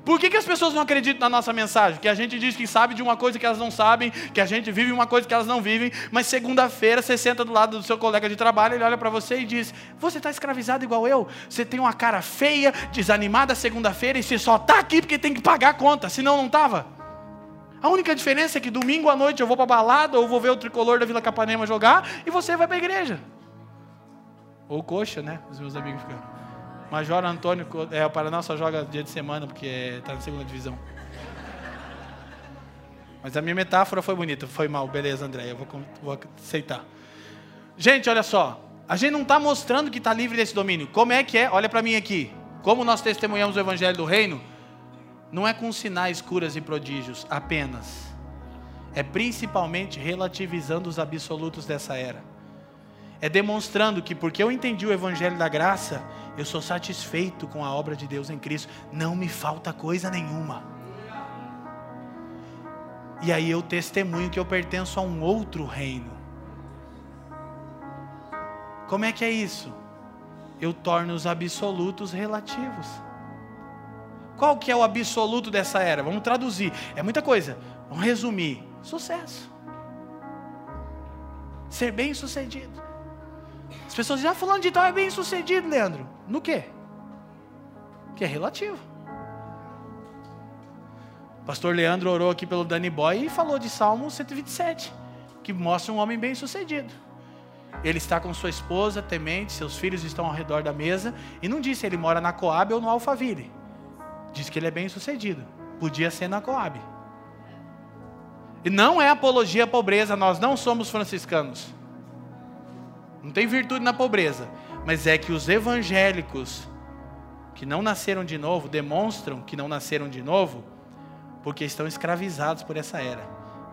Por que, que as pessoas não acreditam na nossa mensagem? Que a gente diz que sabe de uma coisa que elas não sabem, que a gente vive uma coisa que elas não vivem, mas segunda-feira você senta do lado do seu colega de trabalho, ele olha para você e diz: Você está escravizado igual eu? Você tem uma cara feia, desanimada segunda-feira e você só está aqui porque tem que pagar a conta, senão não estava. A única diferença é que domingo à noite eu vou para balada ou vou ver o tricolor da Vila Capanema jogar e você vai para a igreja. Ou coxa, né? Os meus amigos ficam. Major Antônio, é, o Paraná só joga dia de semana porque está na segunda divisão. Mas a minha metáfora foi bonita, foi mal, beleza, André, eu vou, vou aceitar. Gente, olha só, a gente não está mostrando que está livre desse domínio. Como é que é? Olha para mim aqui. Como nós testemunhamos o Evangelho do Reino, não é com sinais, curas e prodígios apenas. É principalmente relativizando os absolutos dessa era. É demonstrando que porque eu entendi o Evangelho da graça, eu sou satisfeito com a obra de Deus em Cristo, não me falta coisa nenhuma. E aí eu testemunho que eu pertenço a um outro reino. Como é que é isso? Eu torno os absolutos relativos. Qual que é o absoluto dessa era? Vamos traduzir. É muita coisa. Vamos resumir. Sucesso. Ser bem sucedido. As pessoas já falando de tal é bem sucedido, Leandro. No quê? Que é relativo. O pastor Leandro orou aqui pelo Danny Boy e falou de Salmo 127, que mostra um homem bem sucedido. Ele está com sua esposa, temente, seus filhos estão ao redor da mesa, e não disse ele mora na Coab ou no Alphaville. Diz que ele é bem sucedido. Podia ser na Coab. E não é apologia à pobreza, nós não somos franciscanos. Não tem virtude na pobreza, mas é que os evangélicos que não nasceram de novo demonstram que não nasceram de novo porque estão escravizados por essa era.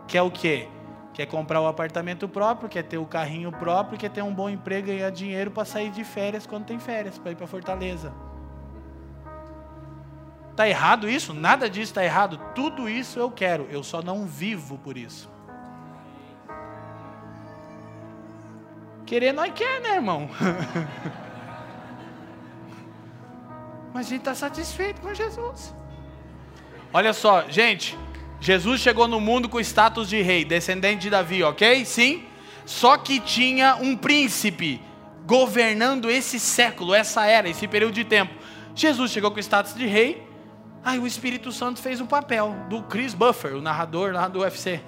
Quer o quê? Quer comprar o apartamento próprio, quer ter o carrinho próprio, quer ter um bom emprego e ganhar dinheiro para sair de férias quando tem férias, para ir para Fortaleza. Está errado isso? Nada disso está errado. Tudo isso eu quero, eu só não vivo por isso. Querer nós quer, né, irmão? Mas a gente está satisfeito com Jesus. Olha só, gente. Jesus chegou no mundo com status de rei, descendente de Davi, ok? Sim. Só que tinha um príncipe governando esse século, essa era, esse período de tempo. Jesus chegou com status de rei. Aí o Espírito Santo fez o papel do Chris Buffer, o narrador lá do UFC.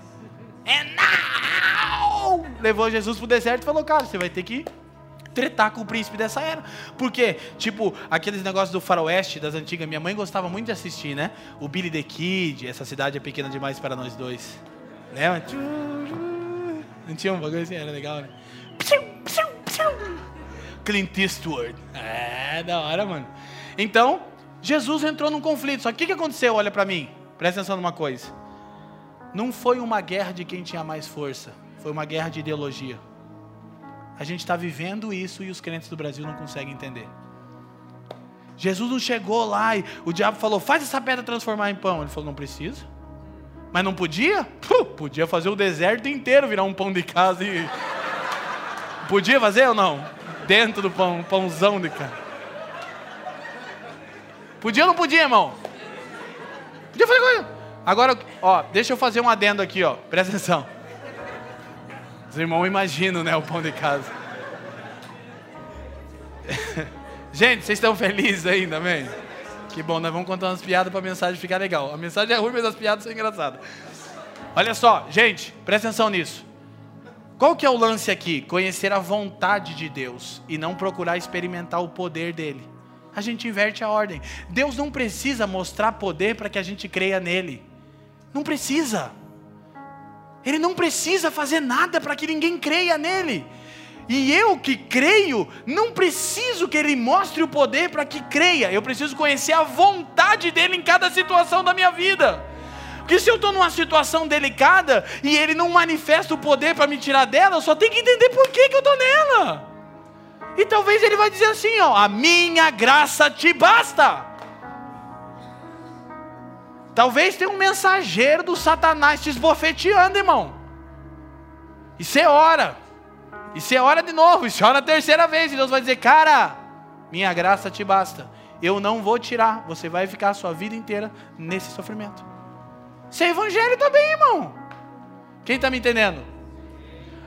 É now! Levou Jesus pro deserto e falou: Cara, você vai ter que tretar com o príncipe dessa era. Porque, tipo, aqueles negócios do faroeste das antigas, minha mãe gostava muito de assistir, né? O Billy the Kid, essa cidade é pequena demais para nós dois. Lembra? Não tinha um bagulho assim, era legal, né? Clint Eastwood. É, da hora, mano. Então, Jesus entrou num conflito. Só que o que, aconteceu? Olha para mim. Presta atenção numa coisa. Não foi uma guerra de quem tinha mais força. Foi uma guerra de ideologia. A gente está vivendo isso e os crentes do Brasil não conseguem entender. Jesus não chegou lá e o diabo falou: faz essa pedra transformar em pão. Ele falou: não precisa. Mas não podia? Puh, podia fazer o deserto inteiro virar um pão de casa e. Podia fazer ou não? Dentro do pão, um pãozão de casa. Podia ou não podia, irmão? Podia fazer coisa. Agora, ó, deixa eu fazer um adendo aqui, ó. Presta atenção. Os irmãos imaginam, né, o pão de casa. Gente, vocês estão felizes ainda, amém? Que bom, nós vamos contar umas piadas para a mensagem ficar legal. A mensagem é ruim, mas as piadas são engraçadas. Olha só, gente, presta atenção nisso. Qual que é o lance aqui? Conhecer a vontade de Deus e não procurar experimentar o poder dele. A gente inverte a ordem. Deus não precisa mostrar poder para que a gente creia nele. Não precisa. Ele não precisa fazer nada para que ninguém creia nele. E eu que creio, não preciso que ele mostre o poder para que creia. Eu preciso conhecer a vontade dele em cada situação da minha vida. Porque se eu estou numa situação delicada e ele não manifesta o poder para me tirar dela, eu só tenho que entender por que, que eu estou nela. E talvez ele vai dizer assim: ó, a minha graça te basta. Talvez tenha um mensageiro do Satanás te esbofeteando, irmão. E você ora. E você ora de novo. E você ora a terceira vez. E Deus vai dizer: Cara, minha graça te basta. Eu não vou tirar. Você vai ficar a sua vida inteira nesse sofrimento. Isso é evangelho também, irmão. Quem está me entendendo?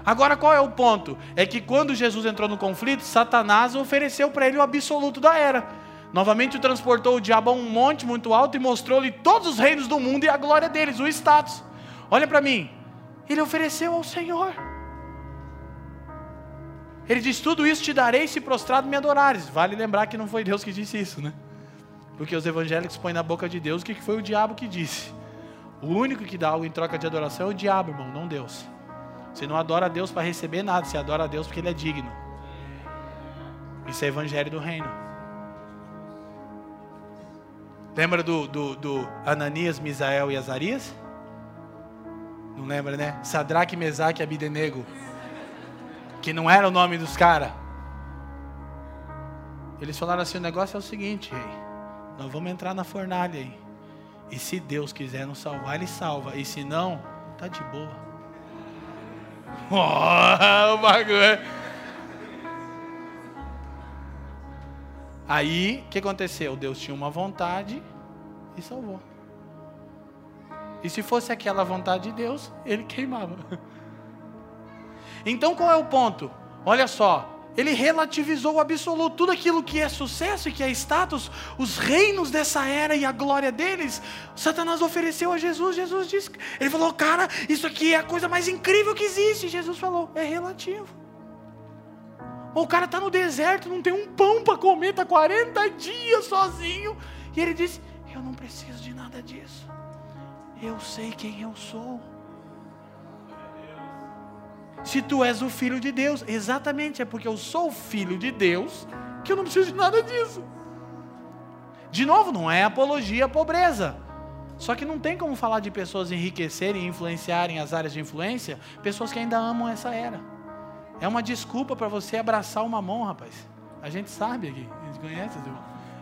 Agora qual é o ponto? É que quando Jesus entrou no conflito, Satanás ofereceu para ele o absoluto da era. Novamente transportou o diabo a um monte muito alto e mostrou-lhe todos os reinos do mundo e a glória deles, o status. Olha para mim. Ele ofereceu ao Senhor. Ele diz: Tudo isso te darei se prostrado me adorares. Vale lembrar que não foi Deus que disse isso, né? Porque os evangélicos põem na boca de Deus o que foi o diabo que disse. O único que dá algo em troca de adoração é o diabo, irmão, não Deus. Você não adora a Deus para receber nada, você adora a Deus porque Ele é digno. Isso é evangelho do reino. Lembra do, do, do Ananias, Misael e Azarias? Não lembra, né? Sadraque, Mesaque e Abidenego. Que não era o nome dos caras. Eles falaram assim: o negócio é o seguinte, rei. Nós vamos entrar na fornalha aí. E se Deus quiser nos salvar, Ele salva. E se não, tá de boa. Oh, o bagulho. É. Aí, o que aconteceu? Deus tinha uma vontade e salvou. E se fosse aquela vontade de Deus, ele queimava. Então qual é o ponto? Olha só, ele relativizou o absoluto, tudo aquilo que é sucesso e que é status, os reinos dessa era e a glória deles, Satanás ofereceu a Jesus. Jesus disse, ele falou, cara, isso aqui é a coisa mais incrível que existe. Jesus falou, é relativo. O cara está no deserto, não tem um pão para comer, está 40 dias sozinho. E ele disse: Eu não preciso de nada disso. Eu sei quem eu sou se tu és o filho de Deus. Exatamente, é porque eu sou filho de Deus que eu não preciso de nada disso. De novo, não é apologia à pobreza. Só que não tem como falar de pessoas enriquecerem e influenciarem as áreas de influência, pessoas que ainda amam essa era. É uma desculpa para você abraçar uma mão, rapaz. A gente sabe aqui, a gente conhece.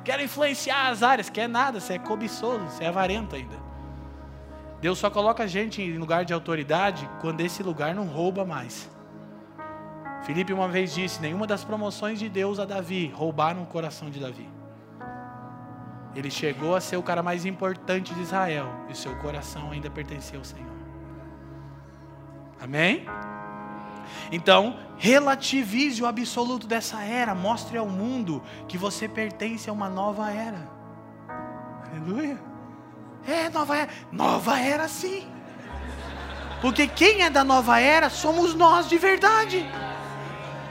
Quero influenciar as áreas, quer nada, você é cobiçoso, você é avarento ainda. Deus só coloca a gente em lugar de autoridade quando esse lugar não rouba mais. Filipe uma vez disse: nenhuma das promoções de Deus a Davi roubaram o coração de Davi. Ele chegou a ser o cara mais importante de Israel e seu coração ainda pertencia ao Senhor. Amém? Então, relativize o absoluto dessa era, mostre ao mundo que você pertence a uma nova era. Aleluia. É, nova era. Nova era sim. Porque quem é da nova era somos nós de verdade.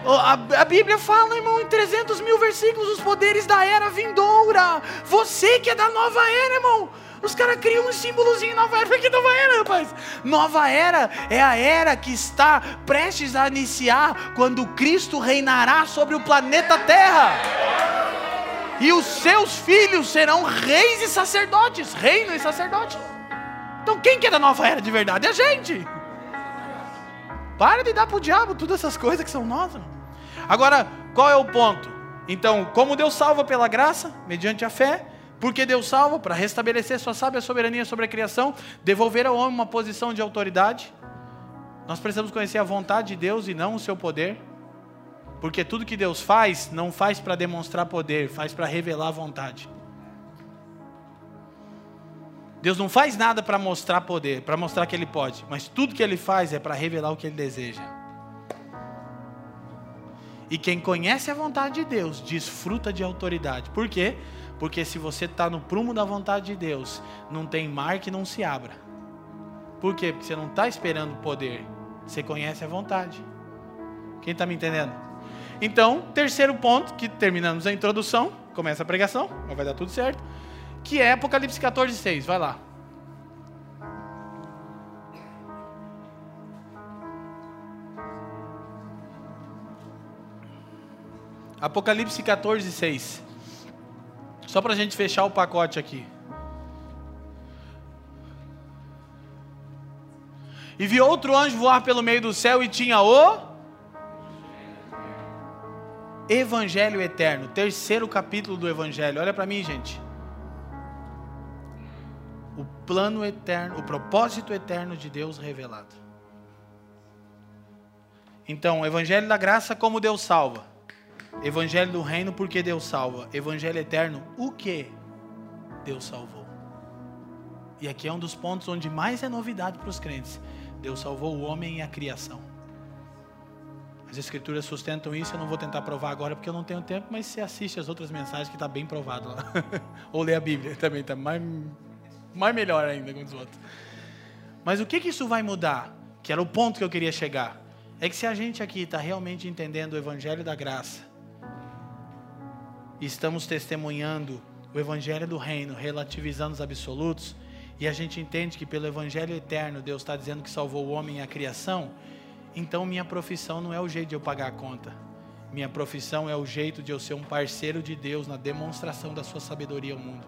A, a, Bíblia fala, irmão, em 300 mil versículos, os poderes da era vindoura. Você que é da nova era, irmão. Os caras criam um símbolozinho nova era. Que nova era, rapaz? Nova era é a era que está prestes a iniciar quando Cristo reinará sobre o planeta Terra e os seus filhos serão reis e sacerdotes, reino e sacerdote. Então quem que é da nova era de verdade? É a gente. Para de dar para o diabo todas essas coisas que são nossas. Agora, qual é o ponto? Então, como Deus salva pela graça, mediante a fé, porque Deus salva para restabelecer sua sábia soberania sobre a criação, devolver ao homem uma posição de autoridade. Nós precisamos conhecer a vontade de Deus e não o seu poder. Porque tudo que Deus faz, não faz para demonstrar poder, faz para revelar a vontade. Deus não faz nada para mostrar poder, para mostrar que Ele pode, mas tudo que Ele faz é para revelar o que Ele deseja. E quem conhece a vontade de Deus desfruta de autoridade. Por quê? Porque se você está no prumo da vontade de Deus, não tem mar que não se abra. Por quê? Porque você não está esperando poder, você conhece a vontade. Quem está me entendendo? Então, terceiro ponto, que terminamos a introdução, começa a pregação, vai dar tudo certo. Que é Apocalipse 14, 6. Vai lá. Apocalipse 14, 6. Só para a gente fechar o pacote aqui. E vi outro anjo voar pelo meio do céu e tinha o Evangelho eterno, terceiro capítulo do Evangelho. Olha para mim, gente. O plano eterno, o propósito eterno de Deus revelado. Então, Evangelho da graça, como Deus salva. Evangelho do reino, porque Deus salva. Evangelho eterno, o que Deus salvou. E aqui é um dos pontos onde mais é novidade para os crentes. Deus salvou o homem e a criação. As escrituras sustentam isso, eu não vou tentar provar agora porque eu não tenho tempo, mas você assiste as outras mensagens que está bem provado lá. Ou lê a Bíblia, também está mais, mais melhor ainda com os outros. Mas o que, que isso vai mudar? Que era o ponto que eu queria chegar. É que se a gente aqui está realmente entendendo o Evangelho da Graça, e estamos testemunhando o Evangelho do Reino, relativizando os absolutos, e a gente entende que pelo Evangelho eterno Deus está dizendo que salvou o homem e a criação, então minha profissão não é o jeito de eu pagar a conta. Minha profissão é o jeito de eu ser um parceiro de Deus na demonstração da sua sabedoria ao mundo.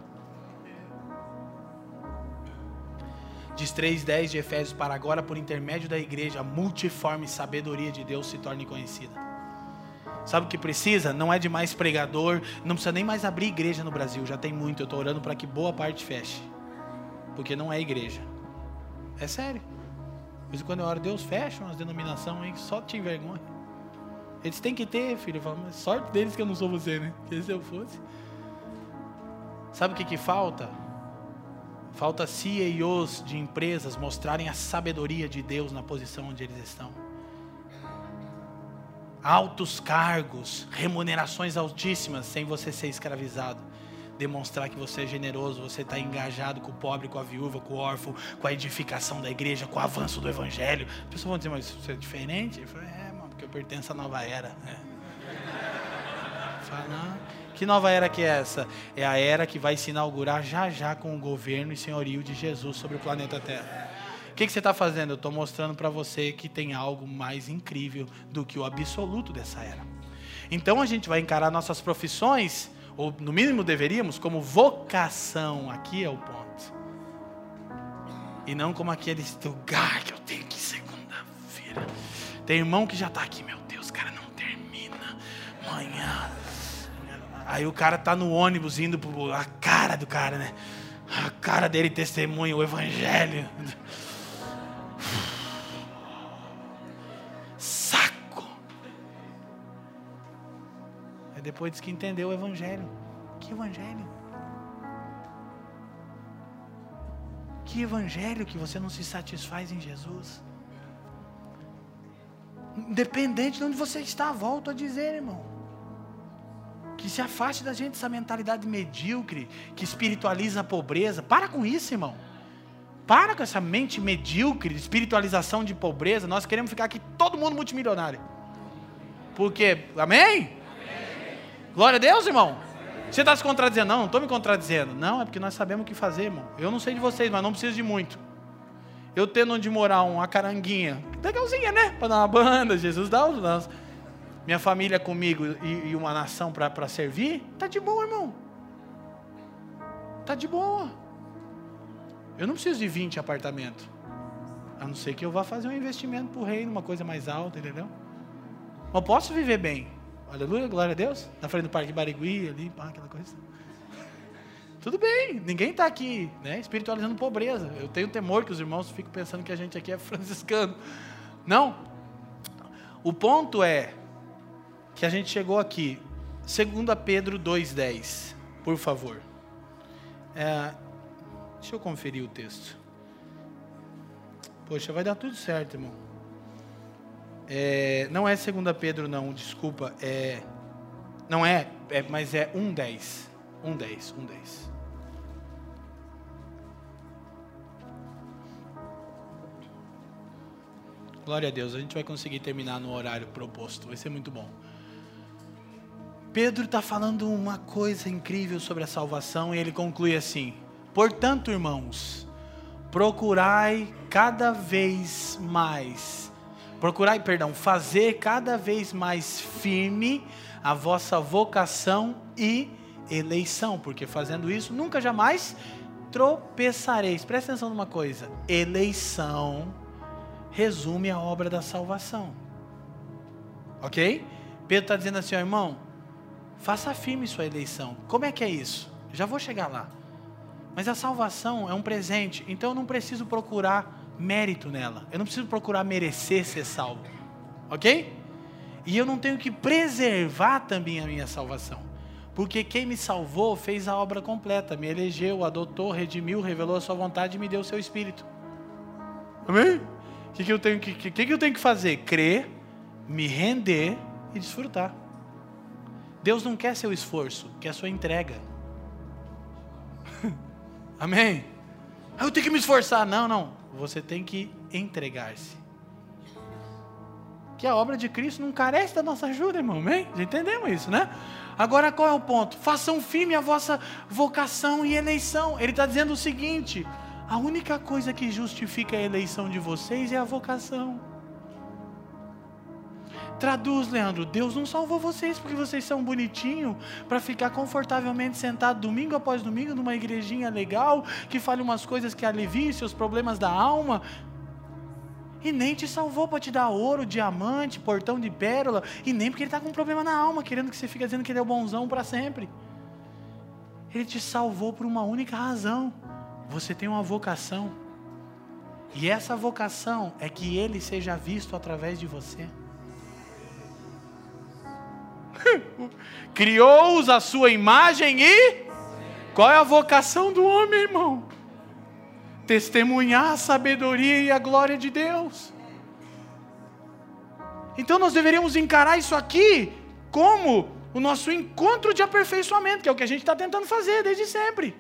Diz 3,10 de Efésios para agora, por intermédio da igreja, a multiforme sabedoria de Deus se torne conhecida. Sabe o que precisa? Não é de mais pregador, não precisa nem mais abrir igreja no Brasil, já tem muito. Eu estou orando para que boa parte feche porque não é igreja. É sério. Por isso, quando eu oro, Deus fecha umas denominações aí que só te envergonha. Eles têm que ter, filho. Eu falo, mas sorte deles que eu não sou você, né? Porque se eu fosse. Sabe o que, que falta? Falta CEOs de empresas mostrarem a sabedoria de Deus na posição onde eles estão. Altos cargos, remunerações altíssimas, sem você ser escravizado demonstrar que você é generoso, você está engajado com o pobre, com a viúva, com o órfão, com a edificação da igreja, com o avanço do evangelho. As pessoas vão dizer, mas você é diferente? Eu falei, é, mano, porque eu pertenço à nova era. É. Fala, não. Que nova era que é essa? É a era que vai se inaugurar já já com o governo e senhorio de Jesus sobre o planeta Terra. O que, que você está fazendo? Eu estou mostrando para você que tem algo mais incrível do que o absoluto dessa era. Então a gente vai encarar nossas profissões ou no mínimo deveríamos, como vocação. Aqui é o ponto. E não como aquele lugar que eu tenho que ir segunda-feira. Tem irmão que já está aqui, meu Deus, cara, não termina. Amanhã. Aí o cara tá no ônibus indo pro. A cara do cara, né? A cara dele testemunha o evangelho. Depois diz que entendeu o Evangelho. Que Evangelho? Que Evangelho que você não se satisfaz em Jesus? Independente de onde você está, volto a dizer, irmão. Que se afaste da gente essa mentalidade medíocre, que espiritualiza a pobreza. Para com isso, irmão. Para com essa mente medíocre, espiritualização de pobreza. Nós queremos ficar aqui todo mundo multimilionário. Porque, amém? Glória a Deus, irmão. Você está se contradizendo? Não, não estou me contradizendo. Não, é porque nós sabemos o que fazer, irmão. Eu não sei de vocês, mas não preciso de muito. Eu tendo onde morar uma caranguinha, legalzinha, né? Para dar uma banda, Jesus dá os Minha família comigo e, e uma nação para servir, tá de boa, irmão. Tá de boa. Eu não preciso de 20 apartamentos. A não ser que eu vá fazer um investimento para o reino, uma coisa mais alta, entendeu? Eu posso viver bem. Aleluia, glória a Deus. Na frente do Parque Barigui, ali, pá, aquela coisa. Tudo bem, ninguém está aqui né, espiritualizando pobreza. Eu tenho temor que os irmãos fiquem pensando que a gente aqui é franciscano. Não. O ponto é que a gente chegou aqui. 2 Pedro 2,10, por favor. É, deixa eu conferir o texto. Poxa, vai dar tudo certo, irmão. É, não é 2 Pedro, não, desculpa. É, não é, é mas é 1,10. 1,10, 1,10. Glória a Deus, a gente vai conseguir terminar no horário proposto, vai ser muito bom. Pedro está falando uma coisa incrível sobre a salvação e ele conclui assim: Portanto, irmãos, procurai cada vez mais, procurai, perdão, fazer cada vez mais firme a vossa vocação e eleição, porque fazendo isso nunca jamais tropeçareis. Presta atenção numa coisa: eleição resume a obra da salvação. Ok? Pedro está dizendo assim, ó, irmão, faça firme sua eleição. Como é que é isso? Já vou chegar lá. Mas a salvação é um presente, então eu não preciso procurar mérito nela. Eu não preciso procurar merecer ser salvo. Ok? E eu não tenho que preservar também a minha salvação. Porque quem me salvou fez a obra completa, me elegeu, adotou, redimiu, revelou a sua vontade e me deu o seu espírito. Amém? O que, que, eu, tenho que, que, que eu tenho que fazer? Crer, me render e desfrutar. Deus não quer seu esforço, quer sua entrega. Amém? Eu tenho que me esforçar. Não, não. Você tem que entregar-se. Que a obra de Cristo não carece da nossa ajuda, irmão. Amém? Entendemos isso, né? Agora qual é o ponto? Façam firme a vossa vocação e eleição. Ele está dizendo o seguinte: a única coisa que justifica a eleição de vocês é a vocação. Traduz, Leandro, Deus não salvou vocês porque vocês são bonitinhos para ficar confortavelmente sentado domingo após domingo numa igrejinha legal, que fale umas coisas que aliviem seus problemas da alma. E nem te salvou para te dar ouro, diamante, portão de pérola, e nem porque ele está com um problema na alma, querendo que você fique dizendo que ele é o bonzão para sempre. Ele te salvou por uma única razão. Você tem uma vocação. E essa vocação é que ele seja visto através de você. Criou-os a sua imagem e. Qual é a vocação do homem, irmão? Testemunhar a sabedoria e a glória de Deus. Então nós deveríamos encarar isso aqui como o nosso encontro de aperfeiçoamento, que é o que a gente está tentando fazer desde sempre.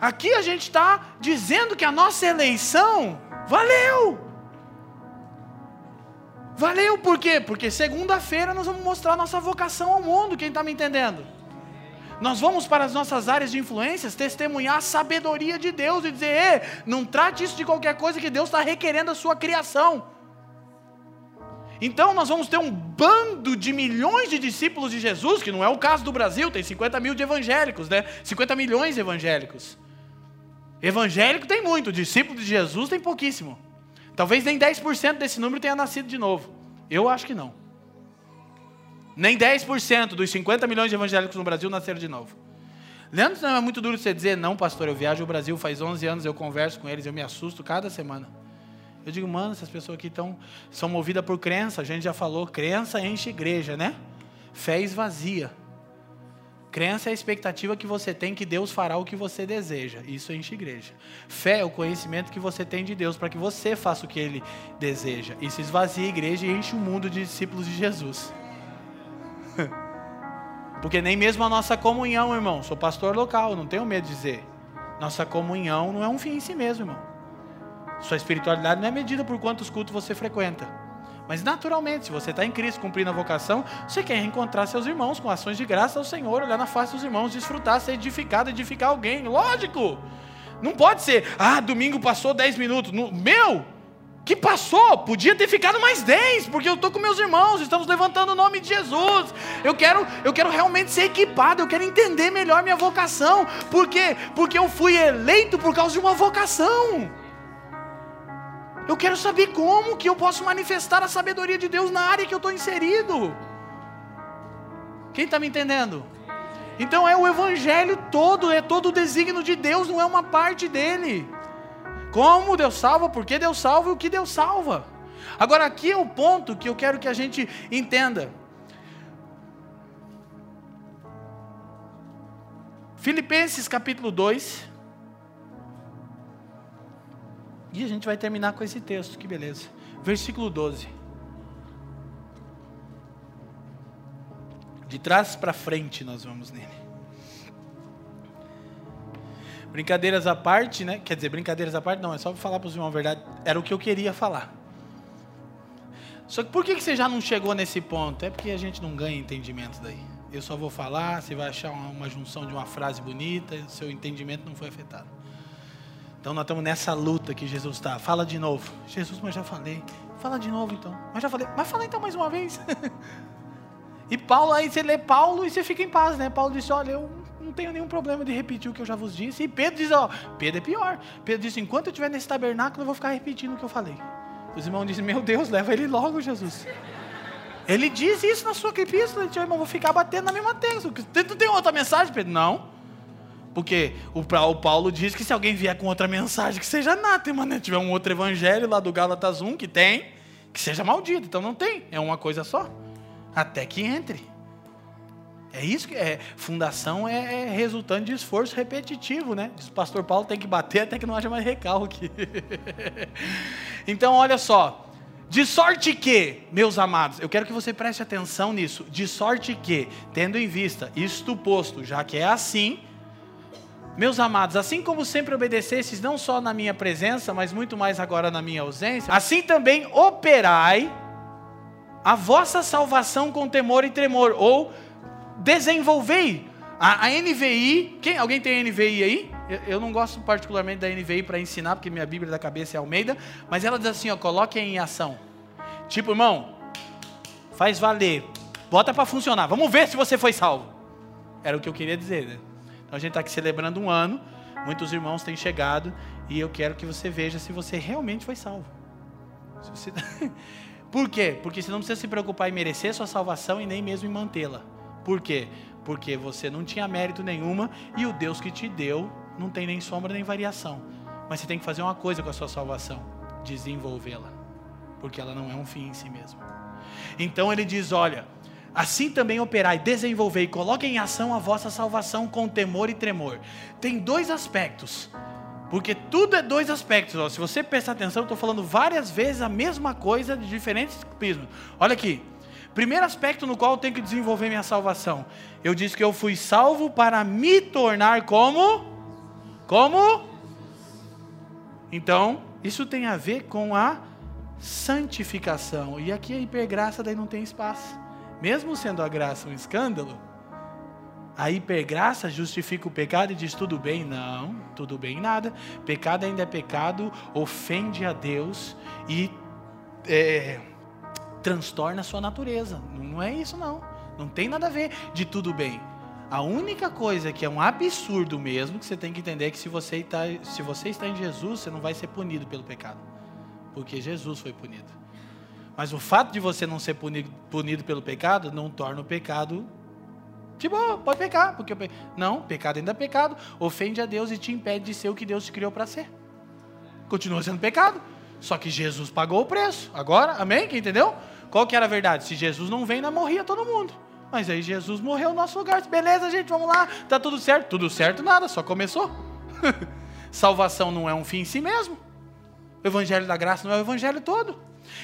Aqui a gente está dizendo que a nossa eleição valeu. Valeu por quê? Porque segunda-feira nós vamos mostrar nossa vocação ao mundo, quem está me entendendo? Nós vamos para as nossas áreas de influências testemunhar a sabedoria de Deus e dizer: não trate isso de qualquer coisa que Deus está requerendo a sua criação. Então nós vamos ter um bando de milhões de discípulos de Jesus, que não é o caso do Brasil, tem 50 mil de evangélicos, né? 50 milhões de evangélicos. Evangélico tem muito, discípulo de Jesus tem pouquíssimo. Talvez nem 10% desse número tenha nascido de novo. Eu acho que não. Nem 10% dos 50 milhões de evangélicos no Brasil nasceram de novo. Leandro, não é muito duro você dizer, não, pastor, eu viajo ao Brasil faz 11 anos, eu converso com eles, eu me assusto cada semana. Eu digo, mano, essas pessoas aqui tão, são movidas por crença, a gente já falou, crença enche igreja, né? Fé esvazia. Crença é a expectativa que você tem que Deus fará o que você deseja. Isso enche igreja. Fé é o conhecimento que você tem de Deus para que você faça o que Ele deseja. Isso esvazia a igreja e enche o mundo de discípulos de Jesus. Porque nem mesmo a nossa comunhão, irmão, sou pastor local, não tenho medo de dizer. Nossa comunhão não é um fim em si mesmo, irmão. Sua espiritualidade não é medida por quantos cultos você frequenta. Mas naturalmente, se você está em Cristo cumprindo a vocação, você quer reencontrar seus irmãos com ações de graça ao Senhor, olhar na face dos irmãos, desfrutar, ser edificado, edificar alguém. Lógico! Não pode ser, ah, domingo passou 10 minutos. Meu, que passou, podia ter ficado mais 10, porque eu estou com meus irmãos, estamos levantando o nome de Jesus. Eu quero, eu quero realmente ser equipado, eu quero entender melhor minha vocação. Por quê? Porque eu fui eleito por causa de uma vocação. Eu quero saber como que eu posso manifestar a sabedoria de Deus na área que eu estou inserido. Quem está me entendendo? Então é o evangelho todo, é todo o desígnio de Deus, não é uma parte dele. Como Deus salva, por que Deus salva e o que Deus salva. Agora aqui é o ponto que eu quero que a gente entenda. Filipenses capítulo 2, e a gente vai terminar com esse texto, que beleza. Versículo 12. De trás para frente nós vamos nele. Brincadeiras à parte, né? Quer dizer, brincadeiras à parte, não, é só falar para os irmãos a verdade. Era o que eu queria falar. Só que por que você já não chegou nesse ponto? É porque a gente não ganha entendimento daí. Eu só vou falar, você vai achar uma junção de uma frase bonita, seu entendimento não foi afetado. Então nós estamos nessa luta que Jesus está. Fala de novo. Jesus, mas já falei. Fala de novo então. Mas já falei. Mas fala então mais uma vez. e Paulo, aí você lê Paulo e você fica em paz, né? Paulo disse: Olha, eu não tenho nenhum problema de repetir o que eu já vos disse. E Pedro diz: Ó, Pedro é pior. Pedro disse: Enquanto eu estiver nesse tabernáculo, eu vou ficar repetindo o que eu falei. Os irmãos dizem: Meu Deus, leva ele logo, Jesus. Ele diz isso na sua epístola. Irmão, vou ficar batendo na mesma tecla. Tu tem outra mensagem, Pedro? Não. Porque o, Paulo diz que se alguém vier com outra mensagem, que seja anátema, né? Tiver um outro evangelho lá do Gálatas 1 que tem, que seja maldito. Então não tem, é uma coisa só. Até que entre. É isso que é. Fundação é, é resultante de esforço repetitivo, né? Diz o pastor Paulo tem que bater até que não haja mais recalque. então, olha só. De sorte que, meus amados, eu quero que você preste atenção nisso. De sorte que, tendo em vista isto posto, já que é assim, meus amados, assim como sempre obedecestes, não só na minha presença, mas muito mais agora na minha ausência, assim também operai a vossa salvação com temor e tremor, ou desenvolvei. A, a NVI, quem, alguém tem NVI aí? Eu, eu não gosto particularmente da NVI para ensinar, porque minha Bíblia da cabeça é Almeida, mas ela diz assim: ó, coloque em ação. Tipo, irmão, faz valer, bota para funcionar, vamos ver se você foi salvo. Era o que eu queria dizer, né? Então a gente está aqui celebrando um ano, muitos irmãos têm chegado e eu quero que você veja se você realmente foi salvo. Você... Por quê? Porque você não precisa se preocupar em merecer sua salvação e nem mesmo em mantê-la. Por quê? Porque você não tinha mérito nenhuma e o Deus que te deu não tem nem sombra nem variação. Mas você tem que fazer uma coisa com a sua salvação: desenvolvê-la. Porque ela não é um fim em si mesmo. Então ele diz: olha, Assim também operai, desenvolvei e coloquem em ação a vossa salvação com temor e tremor. Tem dois aspectos. Porque tudo é dois aspectos. Ó. Se você prestar atenção, eu estou falando várias vezes a mesma coisa de diferentes prismas. Olha aqui. Primeiro aspecto no qual eu tenho que desenvolver minha salvação. Eu disse que eu fui salvo para me tornar como? Como? Então, isso tem a ver com a santificação. E aqui a hipergraça daí não tem espaço mesmo sendo a graça um escândalo, a hipergraça justifica o pecado e diz tudo bem? Não, tudo bem nada. Pecado ainda é pecado, ofende a Deus e é, transtorna a sua natureza. Não é isso, não. Não tem nada a ver de tudo bem. A única coisa que é um absurdo mesmo, que você tem que entender é que se você está, se você está em Jesus, você não vai ser punido pelo pecado. Porque Jesus foi punido. Mas o fato de você não ser punido, punido pelo pecado não torna o pecado de boa, pode pecar. Porque pe... Não, pecado ainda é pecado, ofende a Deus e te impede de ser o que Deus te criou para ser. Continua sendo pecado. Só que Jesus pagou o preço. Agora, amém? Quem entendeu? Qual que era a verdade? Se Jesus não vem, não morria todo mundo. Mas aí Jesus morreu no nosso lugar. Beleza, gente, vamos lá. Tá tudo certo? Tudo certo, nada, só começou. Salvação não é um fim em si mesmo. O evangelho da graça não é o evangelho todo.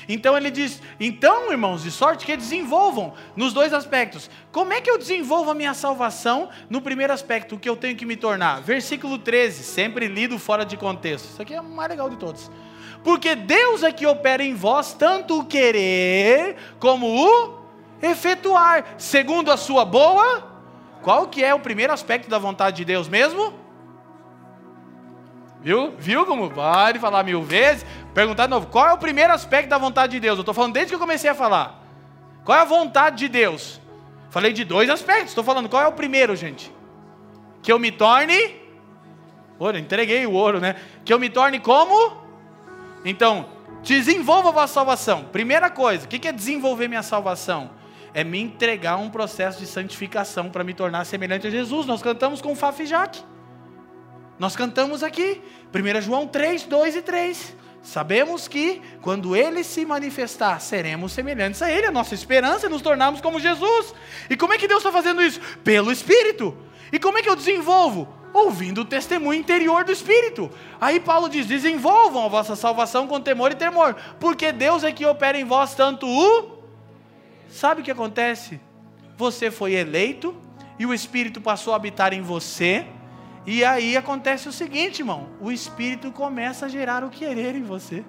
Então ele diz: então, irmãos, de sorte que desenvolvam nos dois aspectos. Como é que eu desenvolvo a minha salvação no primeiro aspecto, o que eu tenho que me tornar? Versículo 13, sempre lido fora de contexto. Isso aqui é o mais legal de todos. Porque Deus é que opera em vós tanto o querer como o efetuar, segundo a sua boa. Qual que é o primeiro aspecto da vontade de Deus mesmo? Viu? Viu como pode falar mil vezes? Perguntar de novo, qual é o primeiro aspecto da vontade de Deus? Eu estou falando desde que eu comecei a falar. Qual é a vontade de Deus? Falei de dois aspectos. Estou falando, qual é o primeiro, gente? Que eu me torne. Ouro, entreguei o ouro, né? Que eu me torne como? Então, desenvolva a vossa salvação. Primeira coisa, o que é desenvolver minha salvação? É me entregar um processo de santificação para me tornar semelhante a Jesus. Nós cantamos com Faf e Jaque. Nós cantamos aqui, 1 João 3, 2 e 3. Sabemos que quando ele se manifestar, seremos semelhantes a ele. A nossa esperança é nos tornarmos como Jesus. E como é que Deus está fazendo isso? Pelo Espírito. E como é que eu desenvolvo? Ouvindo o testemunho interior do Espírito. Aí Paulo diz: desenvolvam a vossa salvação com temor e temor, porque Deus é que opera em vós tanto o. Sabe o que acontece? Você foi eleito e o Espírito passou a habitar em você e aí acontece o seguinte, irmão: o Espírito começa a gerar o querer em você.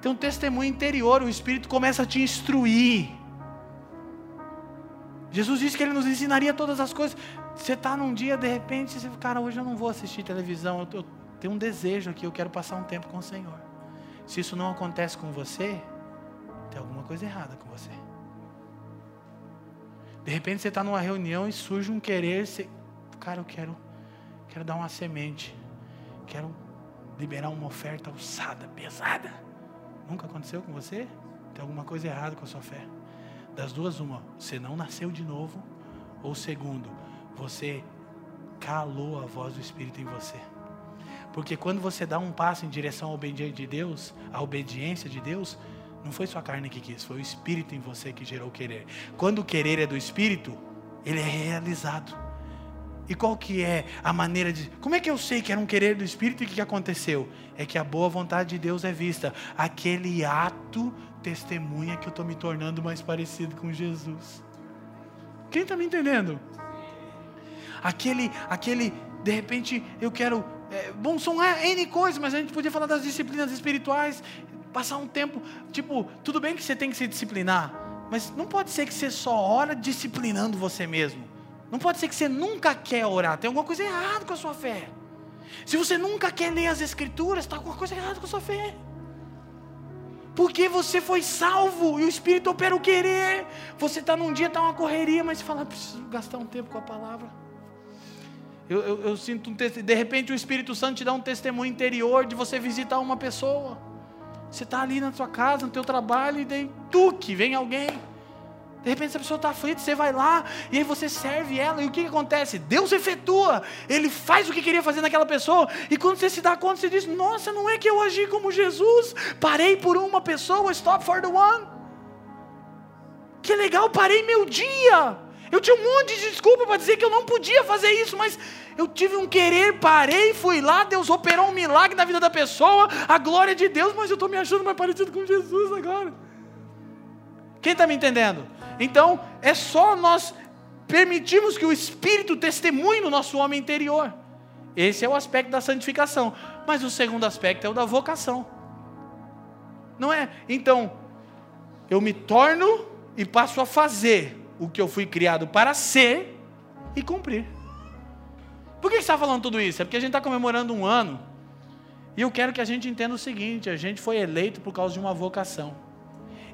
tem um testemunho interior, o Espírito começa a te instruir. Jesus disse que Ele nos ensinaria todas as coisas. Você está num dia, de repente, você fala, cara, hoje eu não vou assistir televisão, eu, eu tenho um desejo aqui, eu quero passar um tempo com o Senhor. Se isso não acontece com você, tem alguma coisa errada com você. De repente você está numa reunião e surge um querer, você, cara, eu quero, quero dar uma semente, quero liberar uma oferta alçada, pesada. Nunca aconteceu com você? Tem alguma coisa errada com a sua fé. Das duas, uma, você não nasceu de novo, ou segundo, você calou a voz do Espírito em você. Porque quando você dá um passo em direção à obediência de Deus, à obediência de Deus, não foi sua carne que quis, foi o Espírito em você que gerou o querer. Quando o querer é do Espírito, ele é realizado. E qual que é a maneira de. Como é que eu sei que era um querer do Espírito e o que aconteceu? É que a boa vontade de Deus é vista. Aquele ato testemunha que eu estou me tornando mais parecido com Jesus. Quem está me entendendo? Aquele, aquele, de repente eu quero. É, bom, são N coisas, mas a gente podia falar das disciplinas espirituais passar um tempo, tipo, tudo bem que você tem que se disciplinar, mas não pode ser que você só ora disciplinando você mesmo. Não pode ser que você nunca quer orar. Tem alguma coisa errada com a sua fé. Se você nunca quer ler as escrituras, está alguma coisa errada com a sua fé. Porque você foi salvo e o Espírito opera o querer. Você está num dia, está uma correria, mas você fala, preciso gastar um tempo com a palavra. Eu, eu, eu sinto um de repente o Espírito Santo te dá um testemunho interior de você visitar uma pessoa. Você está ali na sua casa, no teu trabalho, e daí tu que vem alguém. De repente essa pessoa está aflita, você vai lá e aí você serve ela. E o que, que, acontece? Deus efetua, Ele faz o que queria fazer naquela pessoa. E quando você se dá conta, você diz: Nossa, não é que eu agi como Jesus, parei por uma pessoa, stop for the one. Que legal, parei meu dia. Eu tinha um monte de desculpa para dizer que eu não podia fazer isso, mas eu tive um querer, parei, fui lá, Deus operou um milagre na vida da pessoa, a glória de Deus, mas eu estou me achando mais parecido com Jesus agora. Quem está me entendendo? Então, é só nós permitirmos que o Espírito testemunhe no nosso homem interior. Esse é o aspecto da santificação. Mas o segundo aspecto é o da vocação. Não é? Então, eu me torno e passo a fazer o que eu fui criado para ser e cumprir. Por que está falando tudo isso? É porque a gente está comemorando um ano. E eu quero que a gente entenda o seguinte: a gente foi eleito por causa de uma vocação.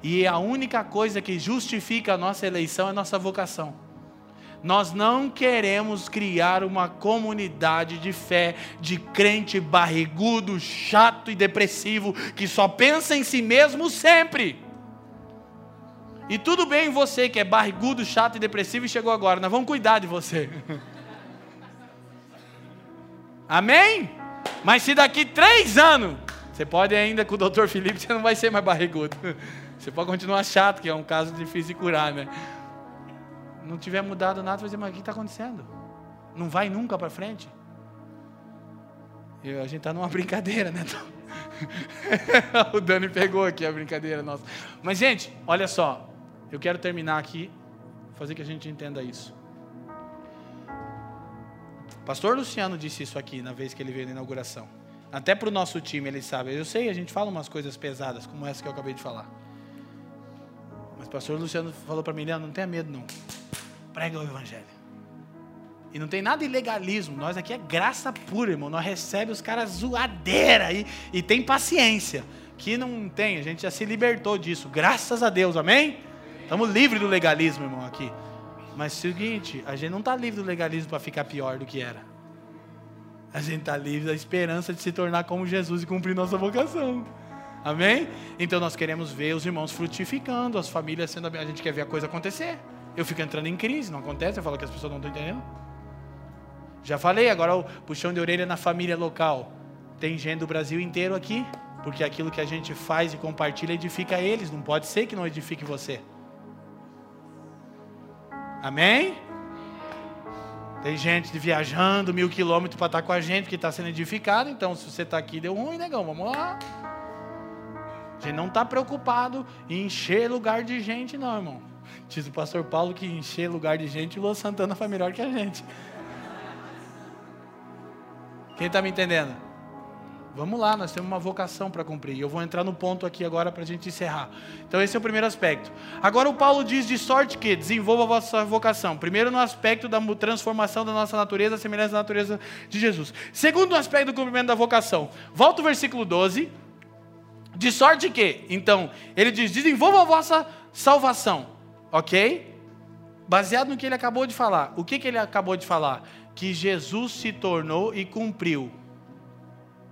E a única coisa que justifica a nossa eleição é a nossa vocação. Nós não queremos criar uma comunidade de fé de crente barrigudo, chato e depressivo que só pensa em si mesmo sempre. E tudo bem você que é barrigudo, chato e depressivo e chegou agora, nós vamos cuidar de você. Amém? Mas se daqui três anos, você pode ainda com o doutor Felipe, você não vai ser mais barrigudo. Você pode continuar chato, que é um caso difícil de curar, né? Não tiver mudado nada, vai dizer, mas o que está acontecendo? Não vai nunca para frente? A gente está numa brincadeira, né? o Dani pegou aqui a brincadeira nossa. Mas, gente, olha só. Eu quero terminar aqui, fazer que a gente entenda isso. Pastor Luciano disse isso aqui na vez que ele veio na inauguração. Até para o nosso time ele sabe. Eu sei, a gente fala umas coisas pesadas, como essa que eu acabei de falar. Mas o pastor Luciano falou para mim, Leandro, não tenha medo não. Prega o evangelho. E não tem nada de legalismo. Nós aqui é graça pura, irmão. Nós recebemos os caras zoadeira e, e tem paciência. Que não tem, a gente já se libertou disso. Graças a Deus, amém? Estamos livres do legalismo, irmão, aqui. Mas seguinte, a gente não está livre do legalismo para ficar pior do que era. A gente está livre da esperança de se tornar como Jesus e cumprir nossa vocação. Amém? Então nós queremos ver os irmãos frutificando, as famílias sendo. A gente quer ver a coisa acontecer. Eu fico entrando em crise, não acontece? Eu falo que as pessoas não estão entendendo. Já falei, agora o puxão de orelha na família local. Tem gente do Brasil inteiro aqui, porque aquilo que a gente faz e compartilha edifica eles. Não pode ser que não edifique você. Amém? Tem gente viajando mil quilômetros para estar com a gente, que está sendo edificado. Então, se você está aqui, deu ruim, negão. Vamos lá. A gente não está preocupado em encher lugar de gente, não, irmão. Diz o pastor Paulo que encher lugar de gente, o Lua Santana foi melhor que a gente. Quem está me entendendo? Vamos lá, nós temos uma vocação para cumprir. E eu vou entrar no ponto aqui agora para a gente encerrar. Então, esse é o primeiro aspecto. Agora, o Paulo diz de sorte que desenvolva a vossa vocação. Primeiro, no aspecto da transformação da nossa natureza, semelhança da natureza de Jesus. Segundo, no aspecto do cumprimento da vocação. Volta o versículo 12. De sorte que, então, ele diz: desenvolva a vossa salvação. Ok? Baseado no que ele acabou de falar. O que, que ele acabou de falar? Que Jesus se tornou e cumpriu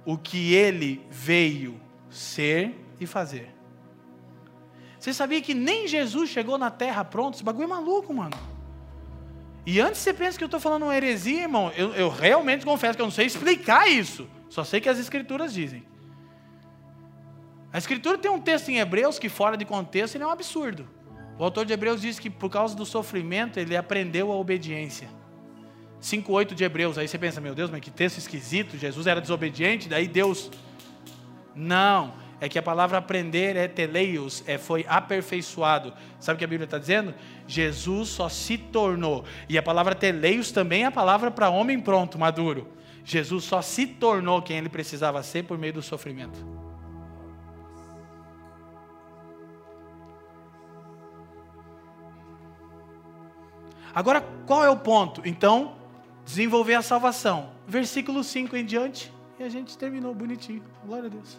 o que ele veio ser e fazer. Você sabia que nem Jesus chegou na terra pronto? Esse bagulho é maluco, mano. E antes você pensa que eu estou falando uma heresia, irmão, eu, eu realmente confesso que eu não sei explicar isso. Só sei que as escrituras dizem. A escritura tem um texto em Hebreus que, fora de contexto, ele é um absurdo. O autor de Hebreus diz que por causa do sofrimento ele aprendeu a obediência. 5,8 de Hebreus. Aí você pensa, meu Deus, mas que texto esquisito. Jesus era desobediente, daí Deus. Não, é que a palavra aprender é teleios, é foi aperfeiçoado. Sabe o que a Bíblia está dizendo? Jesus só se tornou. E a palavra teleios também é a palavra para homem pronto, maduro. Jesus só se tornou quem ele precisava ser por meio do sofrimento. Agora, qual é o ponto? Então, desenvolver a salvação. Versículo 5 em diante, e a gente terminou bonitinho. Glória a Deus.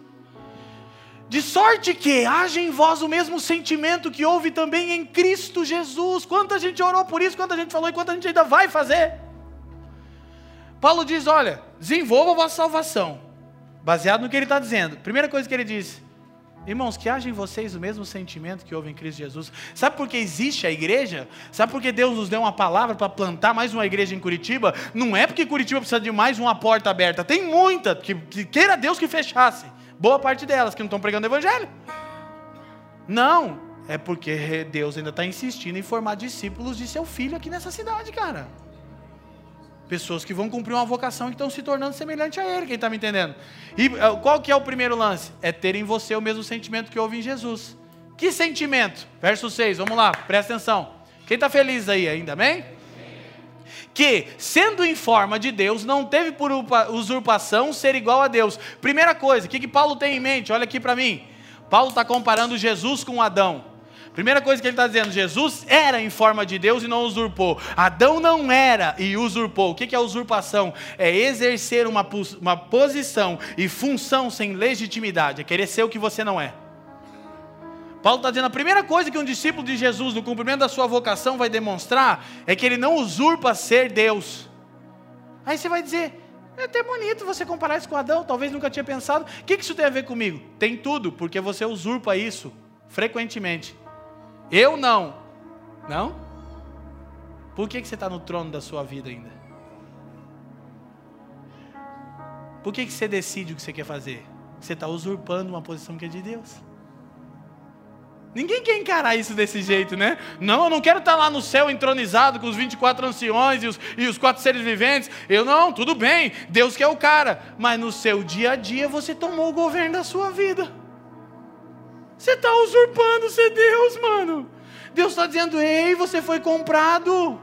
De sorte que haja em vós o mesmo sentimento que houve também em Cristo Jesus. Quanta gente orou por isso, quanta gente falou e quanta gente ainda vai fazer. Paulo diz: olha, desenvolva a vossa salvação, baseado no que ele está dizendo. Primeira coisa que ele diz: Irmãos, que haja em vocês o mesmo sentimento que houve em Cristo Jesus. Sabe por que existe a igreja? Sabe por que Deus nos deu uma palavra para plantar mais uma igreja em Curitiba? Não é porque Curitiba precisa de mais uma porta aberta. Tem muita, que, que queira Deus que fechasse. Boa parte delas que não estão pregando o evangelho. Não, é porque Deus ainda está insistindo em formar discípulos de seu filho aqui nessa cidade, cara. Pessoas que vão cumprir uma vocação e estão se tornando semelhante a Ele, quem está me entendendo? E eh, qual que é o primeiro lance? É ter em você o mesmo sentimento que houve em Jesus. Que sentimento? Verso 6, vamos lá, presta atenção. Quem está feliz aí ainda, amém? que, sendo em forma de Deus, não teve por usurpação ser igual a Deus. Primeira coisa, o que, que Paulo tem em mente? Olha aqui para mim. Paulo está comparando Jesus com Adão. Primeira coisa que ele está dizendo, Jesus era em forma de Deus e não usurpou. Adão não era e usurpou. O que é usurpação? É exercer uma, uma posição e função sem legitimidade, é querer ser o que você não é. Paulo está dizendo a primeira coisa que um discípulo de Jesus, no cumprimento da sua vocação, vai demonstrar é que ele não usurpa ser Deus. Aí você vai dizer, é até bonito você comparar isso com Adão, talvez nunca tinha pensado. O que isso tem a ver comigo? Tem tudo, porque você usurpa isso frequentemente. Eu não. Não? Por que, que você está no trono da sua vida ainda? Por que, que você decide o que você quer fazer? Você está usurpando uma posição que é de Deus. Ninguém quer encarar isso desse jeito, né? Não, eu não quero estar tá lá no céu entronizado com os 24 anciões e os, e os quatro seres viventes. Eu não, tudo bem, Deus quer o cara. Mas no seu dia a dia você tomou o governo da sua vida. Você está usurpando ser Deus, mano. Deus está dizendo: ei, você foi comprado.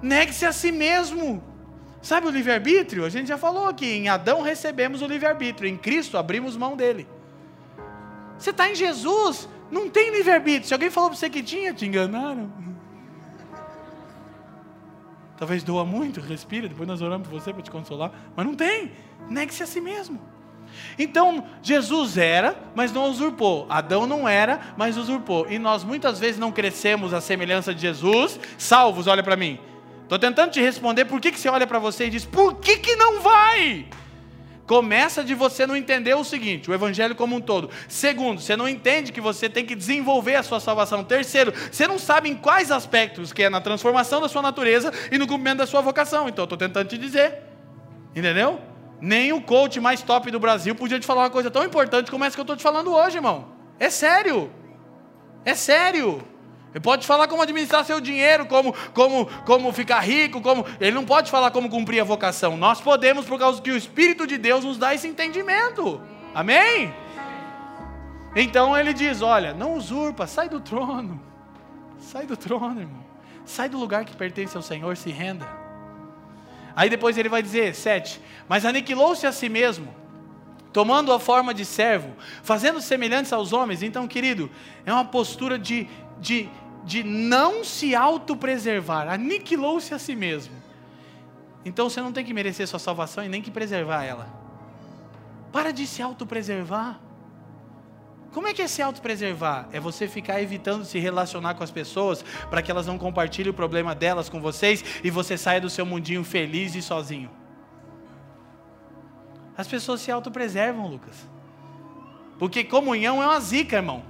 Negue-se a si mesmo. Sabe o livre-arbítrio? A gente já falou aqui: em Adão recebemos o livre-arbítrio, em Cristo abrimos mão dele. Você está em Jesus, não tem livre-arbítrio. Se alguém falou para você que tinha, te enganaram. Talvez doa muito, respira, depois nós oramos por você para te consolar. Mas não tem. Negue-se a si mesmo. Então, Jesus era, mas não usurpou. Adão não era, mas usurpou. E nós muitas vezes não crescemos à semelhança de Jesus. Salvos, olha para mim. Estou tentando te responder por que, que você olha para você e diz: por que, que não vai? Começa de você não entender o seguinte, o evangelho como um todo. Segundo, você não entende que você tem que desenvolver a sua salvação. Terceiro, você não sabe em quais aspectos, que é na transformação da sua natureza e no cumprimento da sua vocação. Então, estou tentando te dizer. Entendeu? Nem o coach mais top do Brasil podia te falar uma coisa tão importante como essa que eu estou te falando hoje, irmão. É sério. É sério. Ele pode falar como administrar seu dinheiro, como, como, como ficar rico, como. Ele não pode falar como cumprir a vocação. Nós podemos, por causa que o Espírito de Deus nos dá esse entendimento. Amém? Então ele diz: olha, não usurpa, sai do trono. Sai do trono, irmão. Sai do lugar que pertence ao Senhor, se renda. Aí depois ele vai dizer, sete, mas aniquilou-se a si mesmo, tomando a forma de servo, fazendo semelhantes aos homens. Então, querido, é uma postura de, de, de não se autopreservar, aniquilou-se a si mesmo. Então você não tem que merecer sua salvação e nem que preservar ela. Para de se autopreservar. Como é que é se autopreservar? É você ficar evitando se relacionar com as pessoas para que elas não compartilhem o problema delas com vocês e você saia do seu mundinho feliz e sozinho. As pessoas se autopreservam, Lucas. Porque comunhão é uma zica, irmão.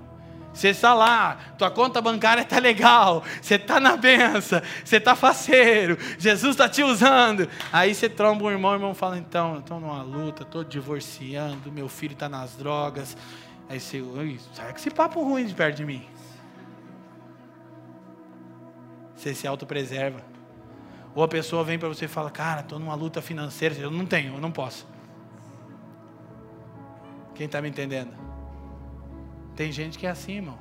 Você está lá, tua conta bancária está legal, você está na benção, você está faceiro, Jesus está te usando. Aí você tromba um irmão, o irmão fala: então, eu estou numa luta, estou divorciando, meu filho está nas drogas. Aí você, sai com esse papo ruim de perto de mim. Você se autopreserva. Ou a pessoa vem para você e fala: cara, estou numa luta financeira, eu não tenho, eu não posso. Quem está me entendendo? Tem gente que é assim, irmão.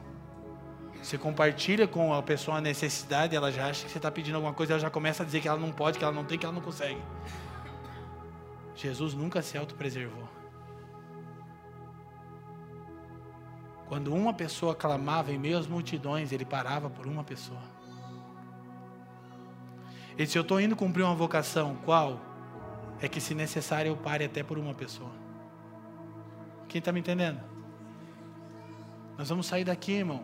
Você compartilha com a pessoa a necessidade, ela já acha que você está pedindo alguma coisa, ela já começa a dizer que ela não pode, que ela não tem, que ela não consegue. Jesus nunca se autopreservou. Quando uma pessoa clamava em meio às multidões, ele parava por uma pessoa. Ele disse: Eu estou indo cumprir uma vocação, qual? É que, se necessário, eu pare até por uma pessoa. Quem está me entendendo? Nós vamos sair daqui, irmão.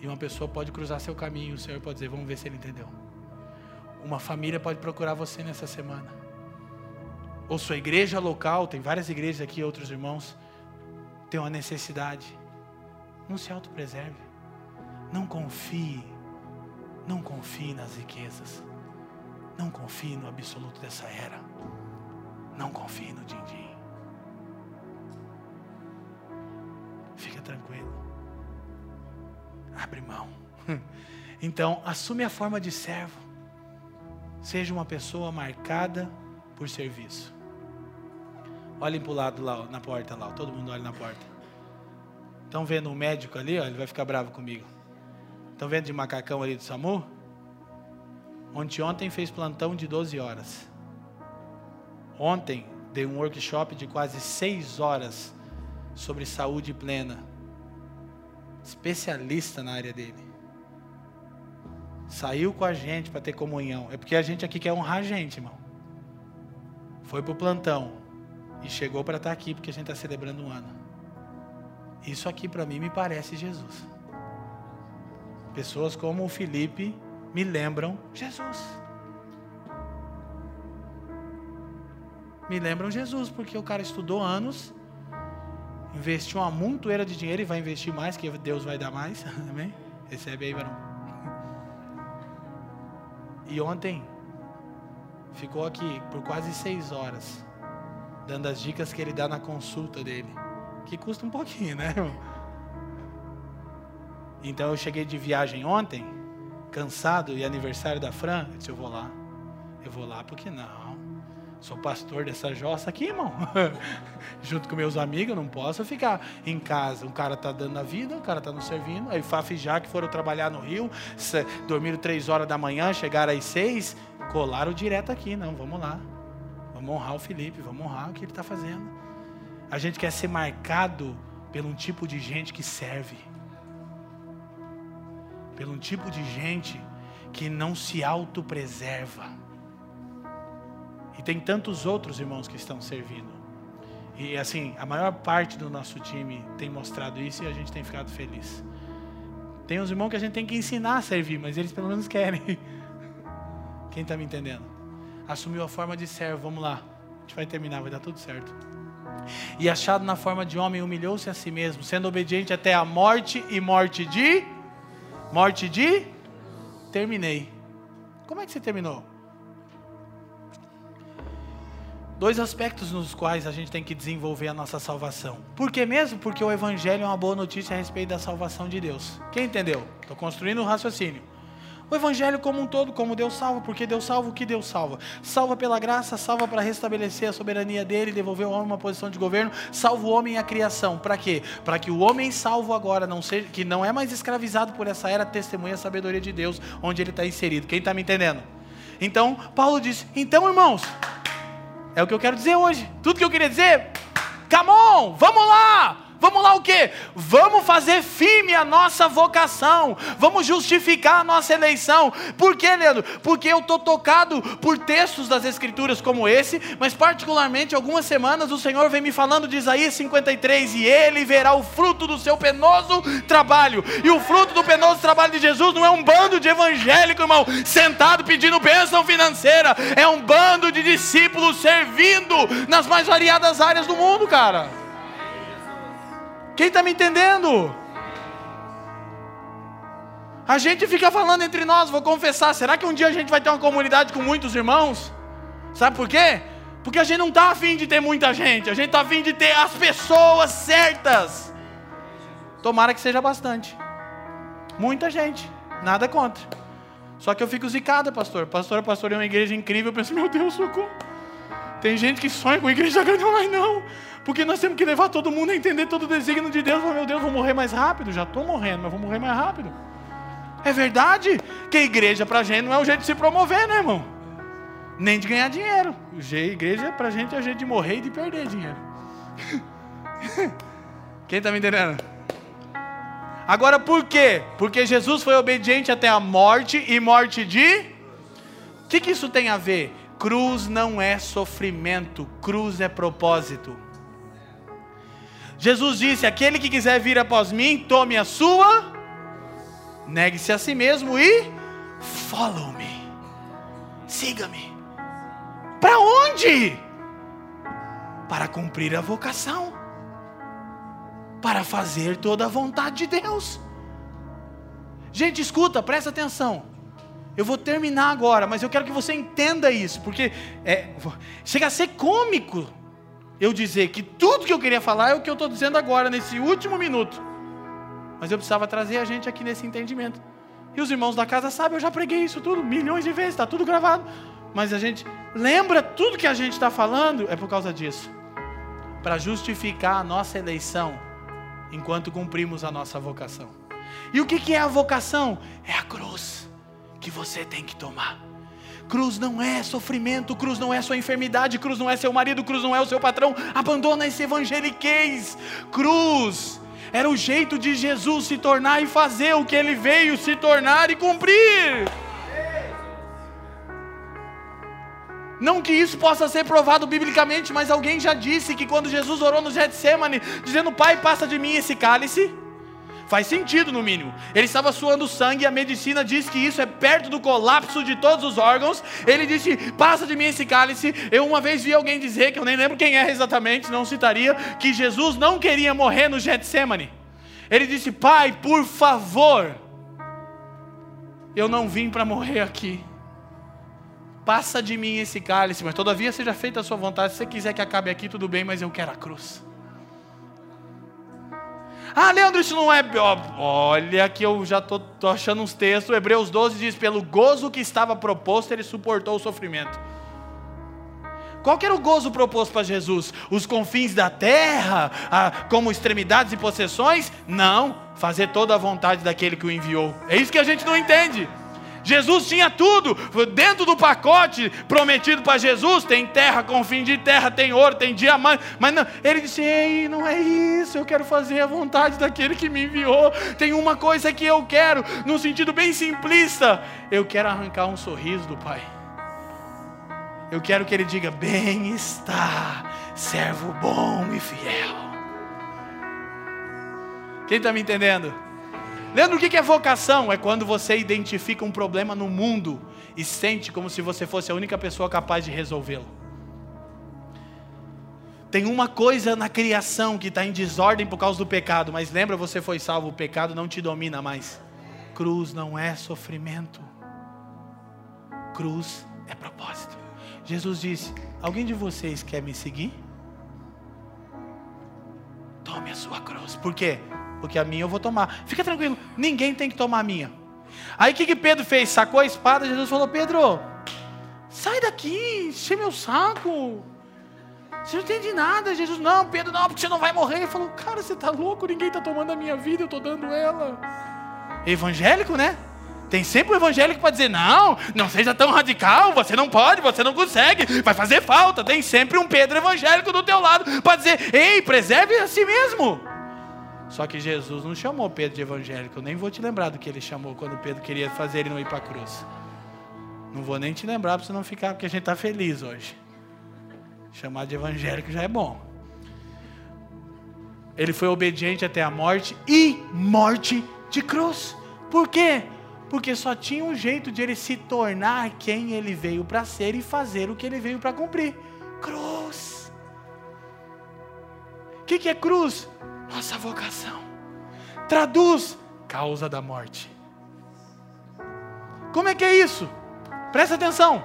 E uma pessoa pode cruzar seu caminho, o Senhor pode dizer, vamos ver se ele entendeu. Uma família pode procurar você nessa semana. Ou sua igreja local, tem várias igrejas aqui, outros irmãos, tem uma necessidade. Não se autopreserve. Não confie. Não confie nas riquezas. Não confie no absoluto dessa era. Não confie no din-din. Fica tranquilo abre mão. Então, assume a forma de servo. Seja uma pessoa marcada por serviço. Olhem para o lado lá, na porta lá, todo mundo olha na porta. Estão vendo um médico ali, ó, ele vai ficar bravo comigo. Estão vendo de macacão ali do SAMU? Ontem, ontem fez plantão de 12 horas. Ontem dei um workshop de quase 6 horas sobre saúde plena especialista na área dele. Saiu com a gente para ter comunhão. É porque a gente aqui quer honrar a gente, irmão. Foi para o plantão e chegou para estar tá aqui porque a gente está celebrando um ano. Isso aqui para mim me parece Jesus. Pessoas como o Felipe me lembram Jesus. Me lembram Jesus, porque o cara estudou anos investiu uma montoeira de dinheiro e vai investir mais, que Deus vai dar mais. Amém? Recebe aí, varão. E ontem ficou aqui por quase seis horas, dando as dicas que ele dá na consulta dele, que custa um pouquinho, né? Então eu cheguei de viagem ontem, cansado e aniversário da Fran, eu disse eu vou lá, eu vou lá porque não. Sou pastor dessa jossa aqui, irmão. Junto com meus amigos, eu não posso ficar em casa. Um cara está dando a vida, o um cara está nos servindo. Aí Faf e Jaque foram trabalhar no Rio, dormiram três horas da manhã, chegaram às seis, colaram direto aqui. Não, vamos lá. Vamos honrar o Felipe, vamos honrar o que ele está fazendo. A gente quer ser marcado pelo um tipo de gente que serve. Pelo um tipo de gente que não se autopreserva e tem tantos outros irmãos que estão servindo. E assim, a maior parte do nosso time tem mostrado isso e a gente tem ficado feliz. Tem uns irmãos que a gente tem que ensinar a servir, mas eles pelo menos querem. Quem está me entendendo? Assumiu a forma de servo, vamos lá. A gente vai terminar, vai dar tudo certo. E achado na forma de homem, humilhou-se a si mesmo, sendo obediente até a morte e morte de. Morte de. Terminei. Como é que você terminou? dois aspectos nos quais a gente tem que desenvolver a nossa salvação. Por que mesmo? Porque o Evangelho é uma boa notícia a respeito da salvação de Deus. Quem entendeu? Estou construindo um raciocínio. O Evangelho como um todo, como Deus salva, porque Deus salva o que Deus salva. Salva pela graça, salva para restabelecer a soberania dele, devolver ao homem uma posição de governo, salva o homem e a criação. Para quê? Para que o homem salvo agora, não seja, que não é mais escravizado por essa era, testemunha a sabedoria de Deus, onde ele está inserido. Quem está me entendendo? Então, Paulo diz: então, irmãos, é o que eu quero dizer hoje. Tudo que eu queria dizer, come on, vamos lá. Vamos lá o quê? Vamos fazer firme a nossa vocação. Vamos justificar a nossa eleição. Por quê, Leandro? Porque eu estou tocado por textos das Escrituras como esse, mas particularmente algumas semanas o Senhor vem me falando de Isaías 53 e ele verá o fruto do seu penoso trabalho. E o fruto do penoso trabalho de Jesus não é um bando de evangélico, irmão, sentado pedindo bênção financeira. É um bando de discípulos servindo nas mais variadas áreas do mundo, cara. Quem está me entendendo? A gente fica falando entre nós, vou confessar, será que um dia a gente vai ter uma comunidade com muitos irmãos? Sabe por quê? Porque a gente não está afim de ter muita gente, a gente está afim de ter as pessoas certas. Tomara que seja bastante. Muita gente, nada contra. Só que eu fico zicada, pastor. Pastor, pastor é uma igreja incrível. Eu penso, meu Deus, socorro. Tem gente que sonha com igreja grande, mas não. Porque nós temos que levar todo mundo a entender todo o desígnio de Deus. Meu Deus, vou morrer mais rápido. Já estou morrendo, mas vou morrer mais rápido. É verdade que a igreja para a gente não é o jeito de se promover, né, irmão? Nem de ganhar dinheiro. A igreja para a gente é o jeito de morrer e de perder dinheiro. Quem está me entendendo? Agora por quê? Porque Jesus foi obediente até a morte e morte de. O que, que isso tem a ver? Cruz não é sofrimento, cruz é propósito. Jesus disse: Aquele que quiser vir após mim, tome a sua, negue-se a si mesmo e follow me. Siga-me. Para onde? Para cumprir a vocação. Para fazer toda a vontade de Deus. Gente, escuta, presta atenção. Eu vou terminar agora, mas eu quero que você entenda isso, porque é, chega a ser cômico eu dizer que tudo que eu queria falar é o que eu estou dizendo agora, nesse último minuto. Mas eu precisava trazer a gente aqui nesse entendimento. E os irmãos da casa sabem, eu já preguei isso tudo milhões de vezes, está tudo gravado. Mas a gente lembra tudo que a gente está falando é por causa disso para justificar a nossa eleição enquanto cumprimos a nossa vocação. E o que, é a vocação? É a cruz que você tem que tomar. Cruz não é sofrimento, cruz não é sua enfermidade, cruz não é seu marido, cruz não é o seu patrão. Abandona esse evangeliquez. Cruz era o jeito de Jesus se tornar e fazer o que ele veio se tornar e cumprir. Não que isso possa ser provado biblicamente, mas alguém já disse que quando Jesus orou no Getsemane, dizendo: Pai, passa de mim esse cálice Faz sentido, no mínimo. Ele estava suando sangue a medicina diz que isso é perto do colapso de todos os órgãos. Ele disse: Passa de mim esse cálice. Eu uma vez vi alguém dizer, que eu nem lembro quem é exatamente, não citaria, que Jesus não queria morrer no Getsemane. Ele disse: Pai, por favor, eu não vim para morrer aqui. Passa de mim esse cálice, mas todavia seja feita a sua vontade. Se você quiser que acabe aqui, tudo bem, mas eu quero a cruz. Ah, Leandro, isso não é. Olha, que eu já estou achando uns textos. Hebreus 12 diz: pelo gozo que estava proposto, ele suportou o sofrimento. Qual era o gozo proposto para Jesus? Os confins da terra, como extremidades e possessões? Não, fazer toda a vontade daquele que o enviou. É isso que a gente não entende. Jesus tinha tudo dentro do pacote prometido para Jesus. Tem terra com fim de terra, tem ouro, tem diamante. Mas não, ele disse: Ei, não é isso. Eu quero fazer a vontade daquele que me enviou. Tem uma coisa que eu quero, num sentido bem simplista. Eu quero arrancar um sorriso do Pai. Eu quero que ele diga: Bem está, servo bom e fiel. Quem está me entendendo? Lembra o que é vocação? É quando você identifica um problema no mundo e sente como se você fosse a única pessoa capaz de resolvê-lo. Tem uma coisa na criação que está em desordem por causa do pecado, mas lembra, você foi salvo, o pecado não te domina mais. Cruz não é sofrimento, cruz é propósito. Jesus disse: Alguém de vocês quer me seguir? Tome a sua cruz, por quê? Porque a minha eu vou tomar. Fica tranquilo, ninguém tem que tomar a minha. Aí o que, que Pedro fez? Sacou a espada, Jesus falou: Pedro, sai daqui, enche meu saco. Você não entende nada. Jesus, não, Pedro, não, porque você não vai morrer. Ele falou: Cara, você está louco, ninguém está tomando a minha vida, eu estou dando ela. Evangélico, né? Tem sempre um evangélico para dizer: não, não seja tão radical, você não pode, você não consegue, vai fazer falta. Tem sempre um Pedro evangélico do teu lado para dizer: ei, preserve a si mesmo. Só que Jesus não chamou Pedro de evangélico. Eu nem vou te lembrar do que ele chamou quando Pedro queria fazer ele não ir para a cruz. Não vou nem te lembrar para você não ficar, porque a gente está feliz hoje. Chamar de evangélico já é bom. Ele foi obediente até a morte e morte de cruz. Por quê? Porque só tinha um jeito de ele se tornar quem ele veio para ser e fazer o que ele veio para cumprir: cruz. O que, que é cruz? nossa vocação. Traduz causa da morte. Como é que é isso? Presta atenção.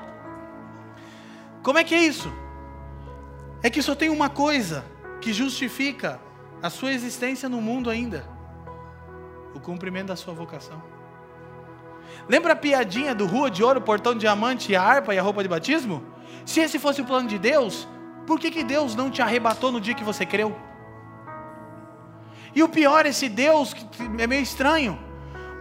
Como é que é isso? É que só tem uma coisa que justifica a sua existência no mundo ainda: o cumprimento da sua vocação. Lembra a piadinha do rua de ouro, portão de diamante, a harpa e a roupa de batismo? Se esse fosse o plano de Deus, por que, que Deus não te arrebatou no dia que você creu? E o pior, esse Deus é meio estranho.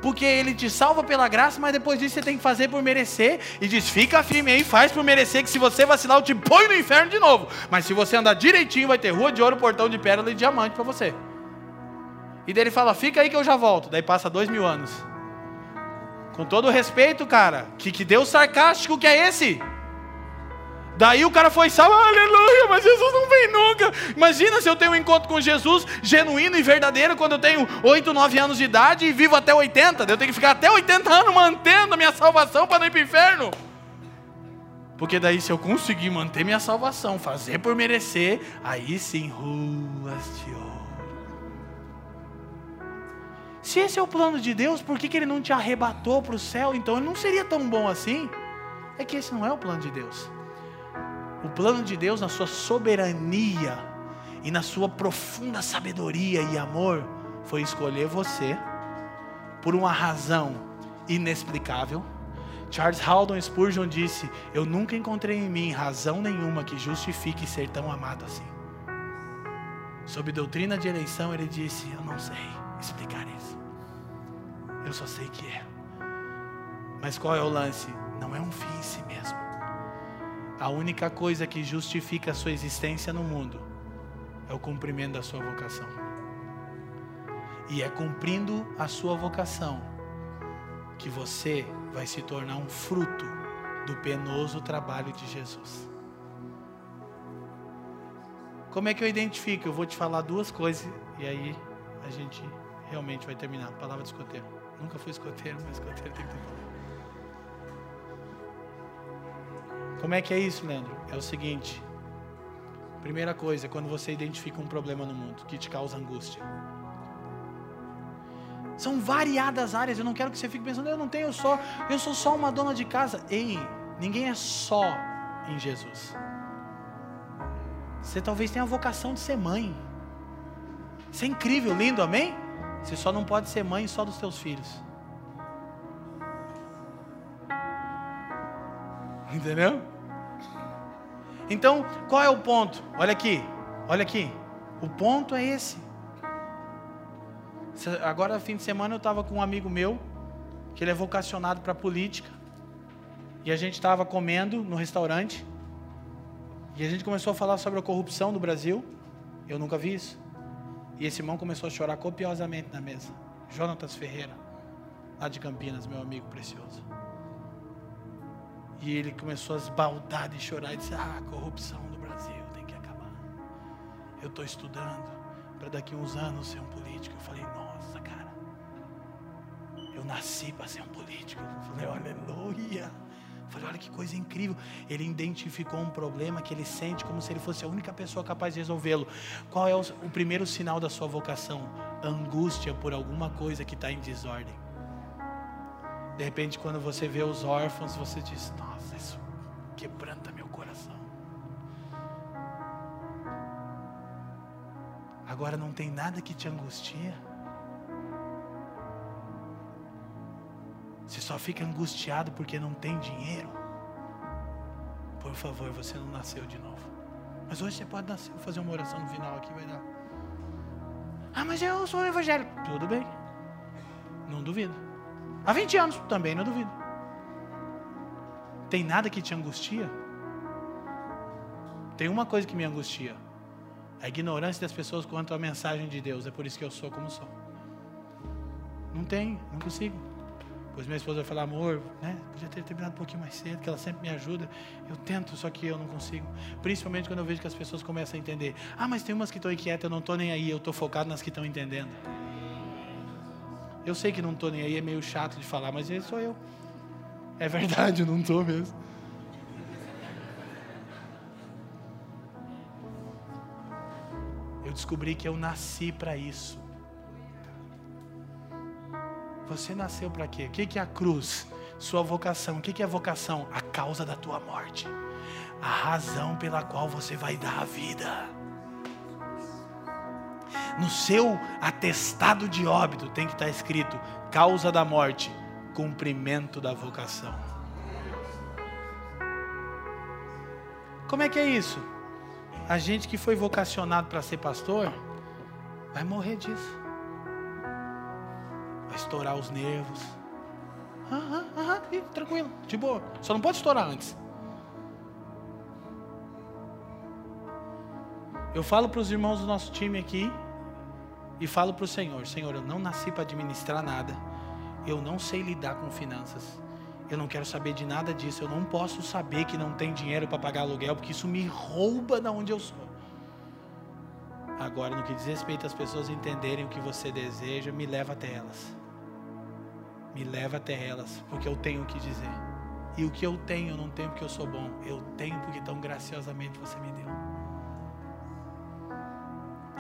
Porque ele te salva pela graça, mas depois disso você tem que fazer por merecer. E diz: fica firme aí, faz por merecer, que se você vacilar, eu te põe no inferno de novo. Mas se você andar direitinho, vai ter rua de ouro, portão de pérola e diamante para você. E daí ele fala: fica aí que eu já volto. Daí passa dois mil anos. Com todo respeito, cara, que, que Deus sarcástico que é esse? Daí o cara foi salvo, aleluia, mas Jesus não vem nunca. Imagina se eu tenho um encontro com Jesus genuíno e verdadeiro quando eu tenho 8, 9 anos de idade e vivo até 80. Eu tenho que ficar até 80 anos mantendo a minha salvação para não ir para o inferno. Porque daí, se eu conseguir manter minha salvação, fazer por merecer, aí sim, ruas de ouro. Se esse é o plano de Deus, por que, que ele não te arrebatou para o céu? Então ele não seria tão bom assim. É que esse não é o plano de Deus. O plano de Deus, na sua soberania e na sua profunda sabedoria e amor, foi escolher você por uma razão inexplicável. Charles Haldon Spurgeon disse: Eu nunca encontrei em mim razão nenhuma que justifique ser tão amado assim. Sob doutrina de eleição, ele disse: Eu não sei explicar isso. Eu só sei que é. Mas qual é o lance? Não é um fim em si mesmo. A única coisa que justifica a sua existência no mundo é o cumprimento da sua vocação. E é cumprindo a sua vocação que você vai se tornar um fruto do penoso trabalho de Jesus. Como é que eu identifico? Eu vou te falar duas coisas e aí a gente realmente vai terminar. Palavra de escoteiro. Nunca fui escoteiro, mas escoteiro tem que ter Como é que é isso, Leandro? É o seguinte. Primeira coisa, quando você identifica um problema no mundo que te causa angústia. São variadas áreas. Eu não quero que você fique pensando, eu não tenho só, eu sou só uma dona de casa. Ei, ninguém é só em Jesus. Você talvez tenha a vocação de ser mãe. Isso é incrível, lindo, amém? Você só não pode ser mãe só dos seus filhos. Entendeu? Então, qual é o ponto? Olha aqui, olha aqui. O ponto é esse. Agora, fim de semana, eu estava com um amigo meu, que ele é vocacionado para política. E a gente estava comendo no restaurante. E a gente começou a falar sobre a corrupção do Brasil. Eu nunca vi isso. E esse irmão começou a chorar copiosamente na mesa. Jonatas Ferreira, lá de Campinas, meu amigo precioso. E ele começou a esbaldar de chorar e disse: Ah, a corrupção do Brasil tem que acabar. Eu estou estudando para daqui uns anos ser um político. Eu falei: Nossa, cara, eu nasci para ser um político. Eu falei: Aleluia. Eu falei: Olha que coisa incrível. Ele identificou um problema que ele sente como se ele fosse a única pessoa capaz de resolvê-lo. Qual é o, o primeiro sinal da sua vocação? Angústia por alguma coisa que está em desordem. De repente, quando você vê os órfãos, você diz: Nossa, isso quebranta meu coração. Agora não tem nada que te angustia. Você só fica angustiado porque não tem dinheiro. Por favor, você não nasceu de novo. Mas hoje você pode nascer, vou fazer uma oração no final aqui, vai dar. Ah, mas eu sou evangélico. Tudo bem. Não duvido. Há 20 anos também, não duvido. Tem nada que te angustia? Tem uma coisa que me angustia: a ignorância das pessoas quanto à mensagem de Deus. É por isso que eu sou como sou. Não tem, não consigo. Pois minha esposa vai falar, amor, né? Podia ter terminado um pouquinho mais cedo, que ela sempre me ajuda. Eu tento, só que eu não consigo. Principalmente quando eu vejo que as pessoas começam a entender. Ah, mas tem umas que estão inquietas, eu não estou nem aí, eu estou focado nas que estão entendendo. Eu sei que não estou nem aí, é meio chato de falar, mas esse sou eu. É verdade, eu não estou mesmo. Eu descobri que eu nasci para isso. Você nasceu para quê? O que é a cruz? Sua vocação. O que é a vocação? A causa da tua morte. A razão pela qual você vai dar a vida. No seu atestado de óbito tem que estar escrito: causa da morte, cumprimento da vocação. Como é que é isso? A gente que foi vocacionado para ser pastor vai morrer disso vai estourar os nervos. Aham, aham, tranquilo, de boa. Só não pode estourar antes. Eu falo para os irmãos do nosso time aqui e falo para o Senhor: Senhor, eu não nasci para administrar nada. Eu não sei lidar com finanças. Eu não quero saber de nada disso. Eu não posso saber que não tem dinheiro para pagar aluguel, porque isso me rouba da onde eu sou. Agora, no que diz respeito às pessoas entenderem o que você deseja, me leva até elas me leva até elas, porque eu tenho o que dizer. E o que eu tenho, eu não tenho porque eu sou bom, eu tenho porque tão graciosamente você me deu.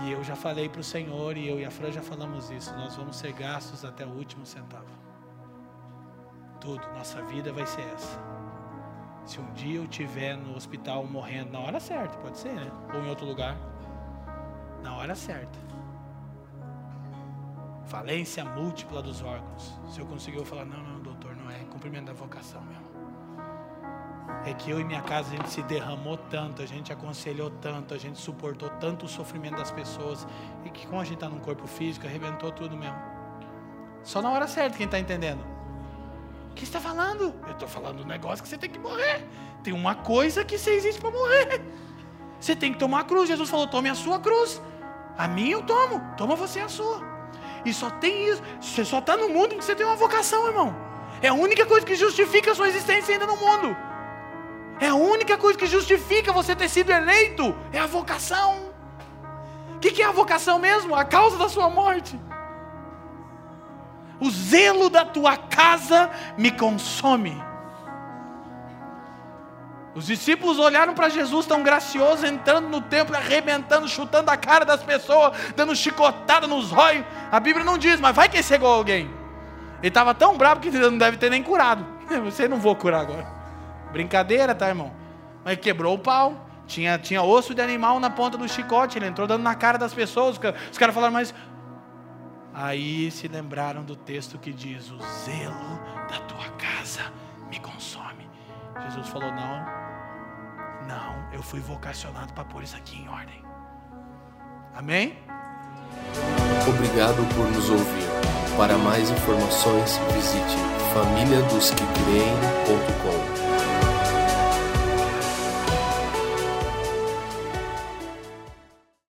E eu já falei para o Senhor, e eu e a Fran já falamos isso: nós vamos ser gastos até o último centavo. Tudo, nossa vida vai ser essa. Se um dia eu estiver no hospital morrendo, na hora certa, pode ser, né? Ou em outro lugar, na hora certa falência múltipla dos órgãos. Se eu conseguir, eu falar, não, não, doutor, não é cumprimento da vocação mesmo. É que eu e minha casa a gente se derramou tanto, a gente aconselhou tanto, a gente suportou tanto o sofrimento das pessoas, e que como a gente está num corpo físico, arrebentou tudo mesmo. Só na hora certa, quem está entendendo? O que está falando? Eu estou falando um negócio que você tem que morrer. Tem uma coisa que você existe para morrer. Você tem que tomar a cruz. Jesus falou: tome a sua cruz. A minha eu tomo, toma você a sua. E só tem isso. Você só está no mundo porque você tem uma vocação, irmão. É a única coisa que justifica a sua existência ainda no mundo. É a única coisa que justifica você ter sido eleito. É a vocação. O que, que é a vocação mesmo? A causa da sua morte. O zelo da tua casa me consome. Os discípulos olharam para Jesus tão gracioso, entrando no templo, arrebentando, chutando a cara das pessoas, dando chicotada nos olhos. A Bíblia não diz, mas vai que cegou alguém. Ele estava tão bravo que não deve ter nem curado. Você não vou curar agora. Brincadeira, tá, irmão? Mas quebrou o pau. Tinha, tinha osso de animal na ponta do chicote. Ele entrou dando na cara das pessoas. Os caras falaram, mas. Aí se lembraram do texto que diz: O zelo da tua casa me consome. Jesus falou: Não, não, eu fui vocacionado para pôr isso aqui em ordem. Amém? Obrigado por nos ouvir. Para mais informações, visite famíliadosquecreem.com.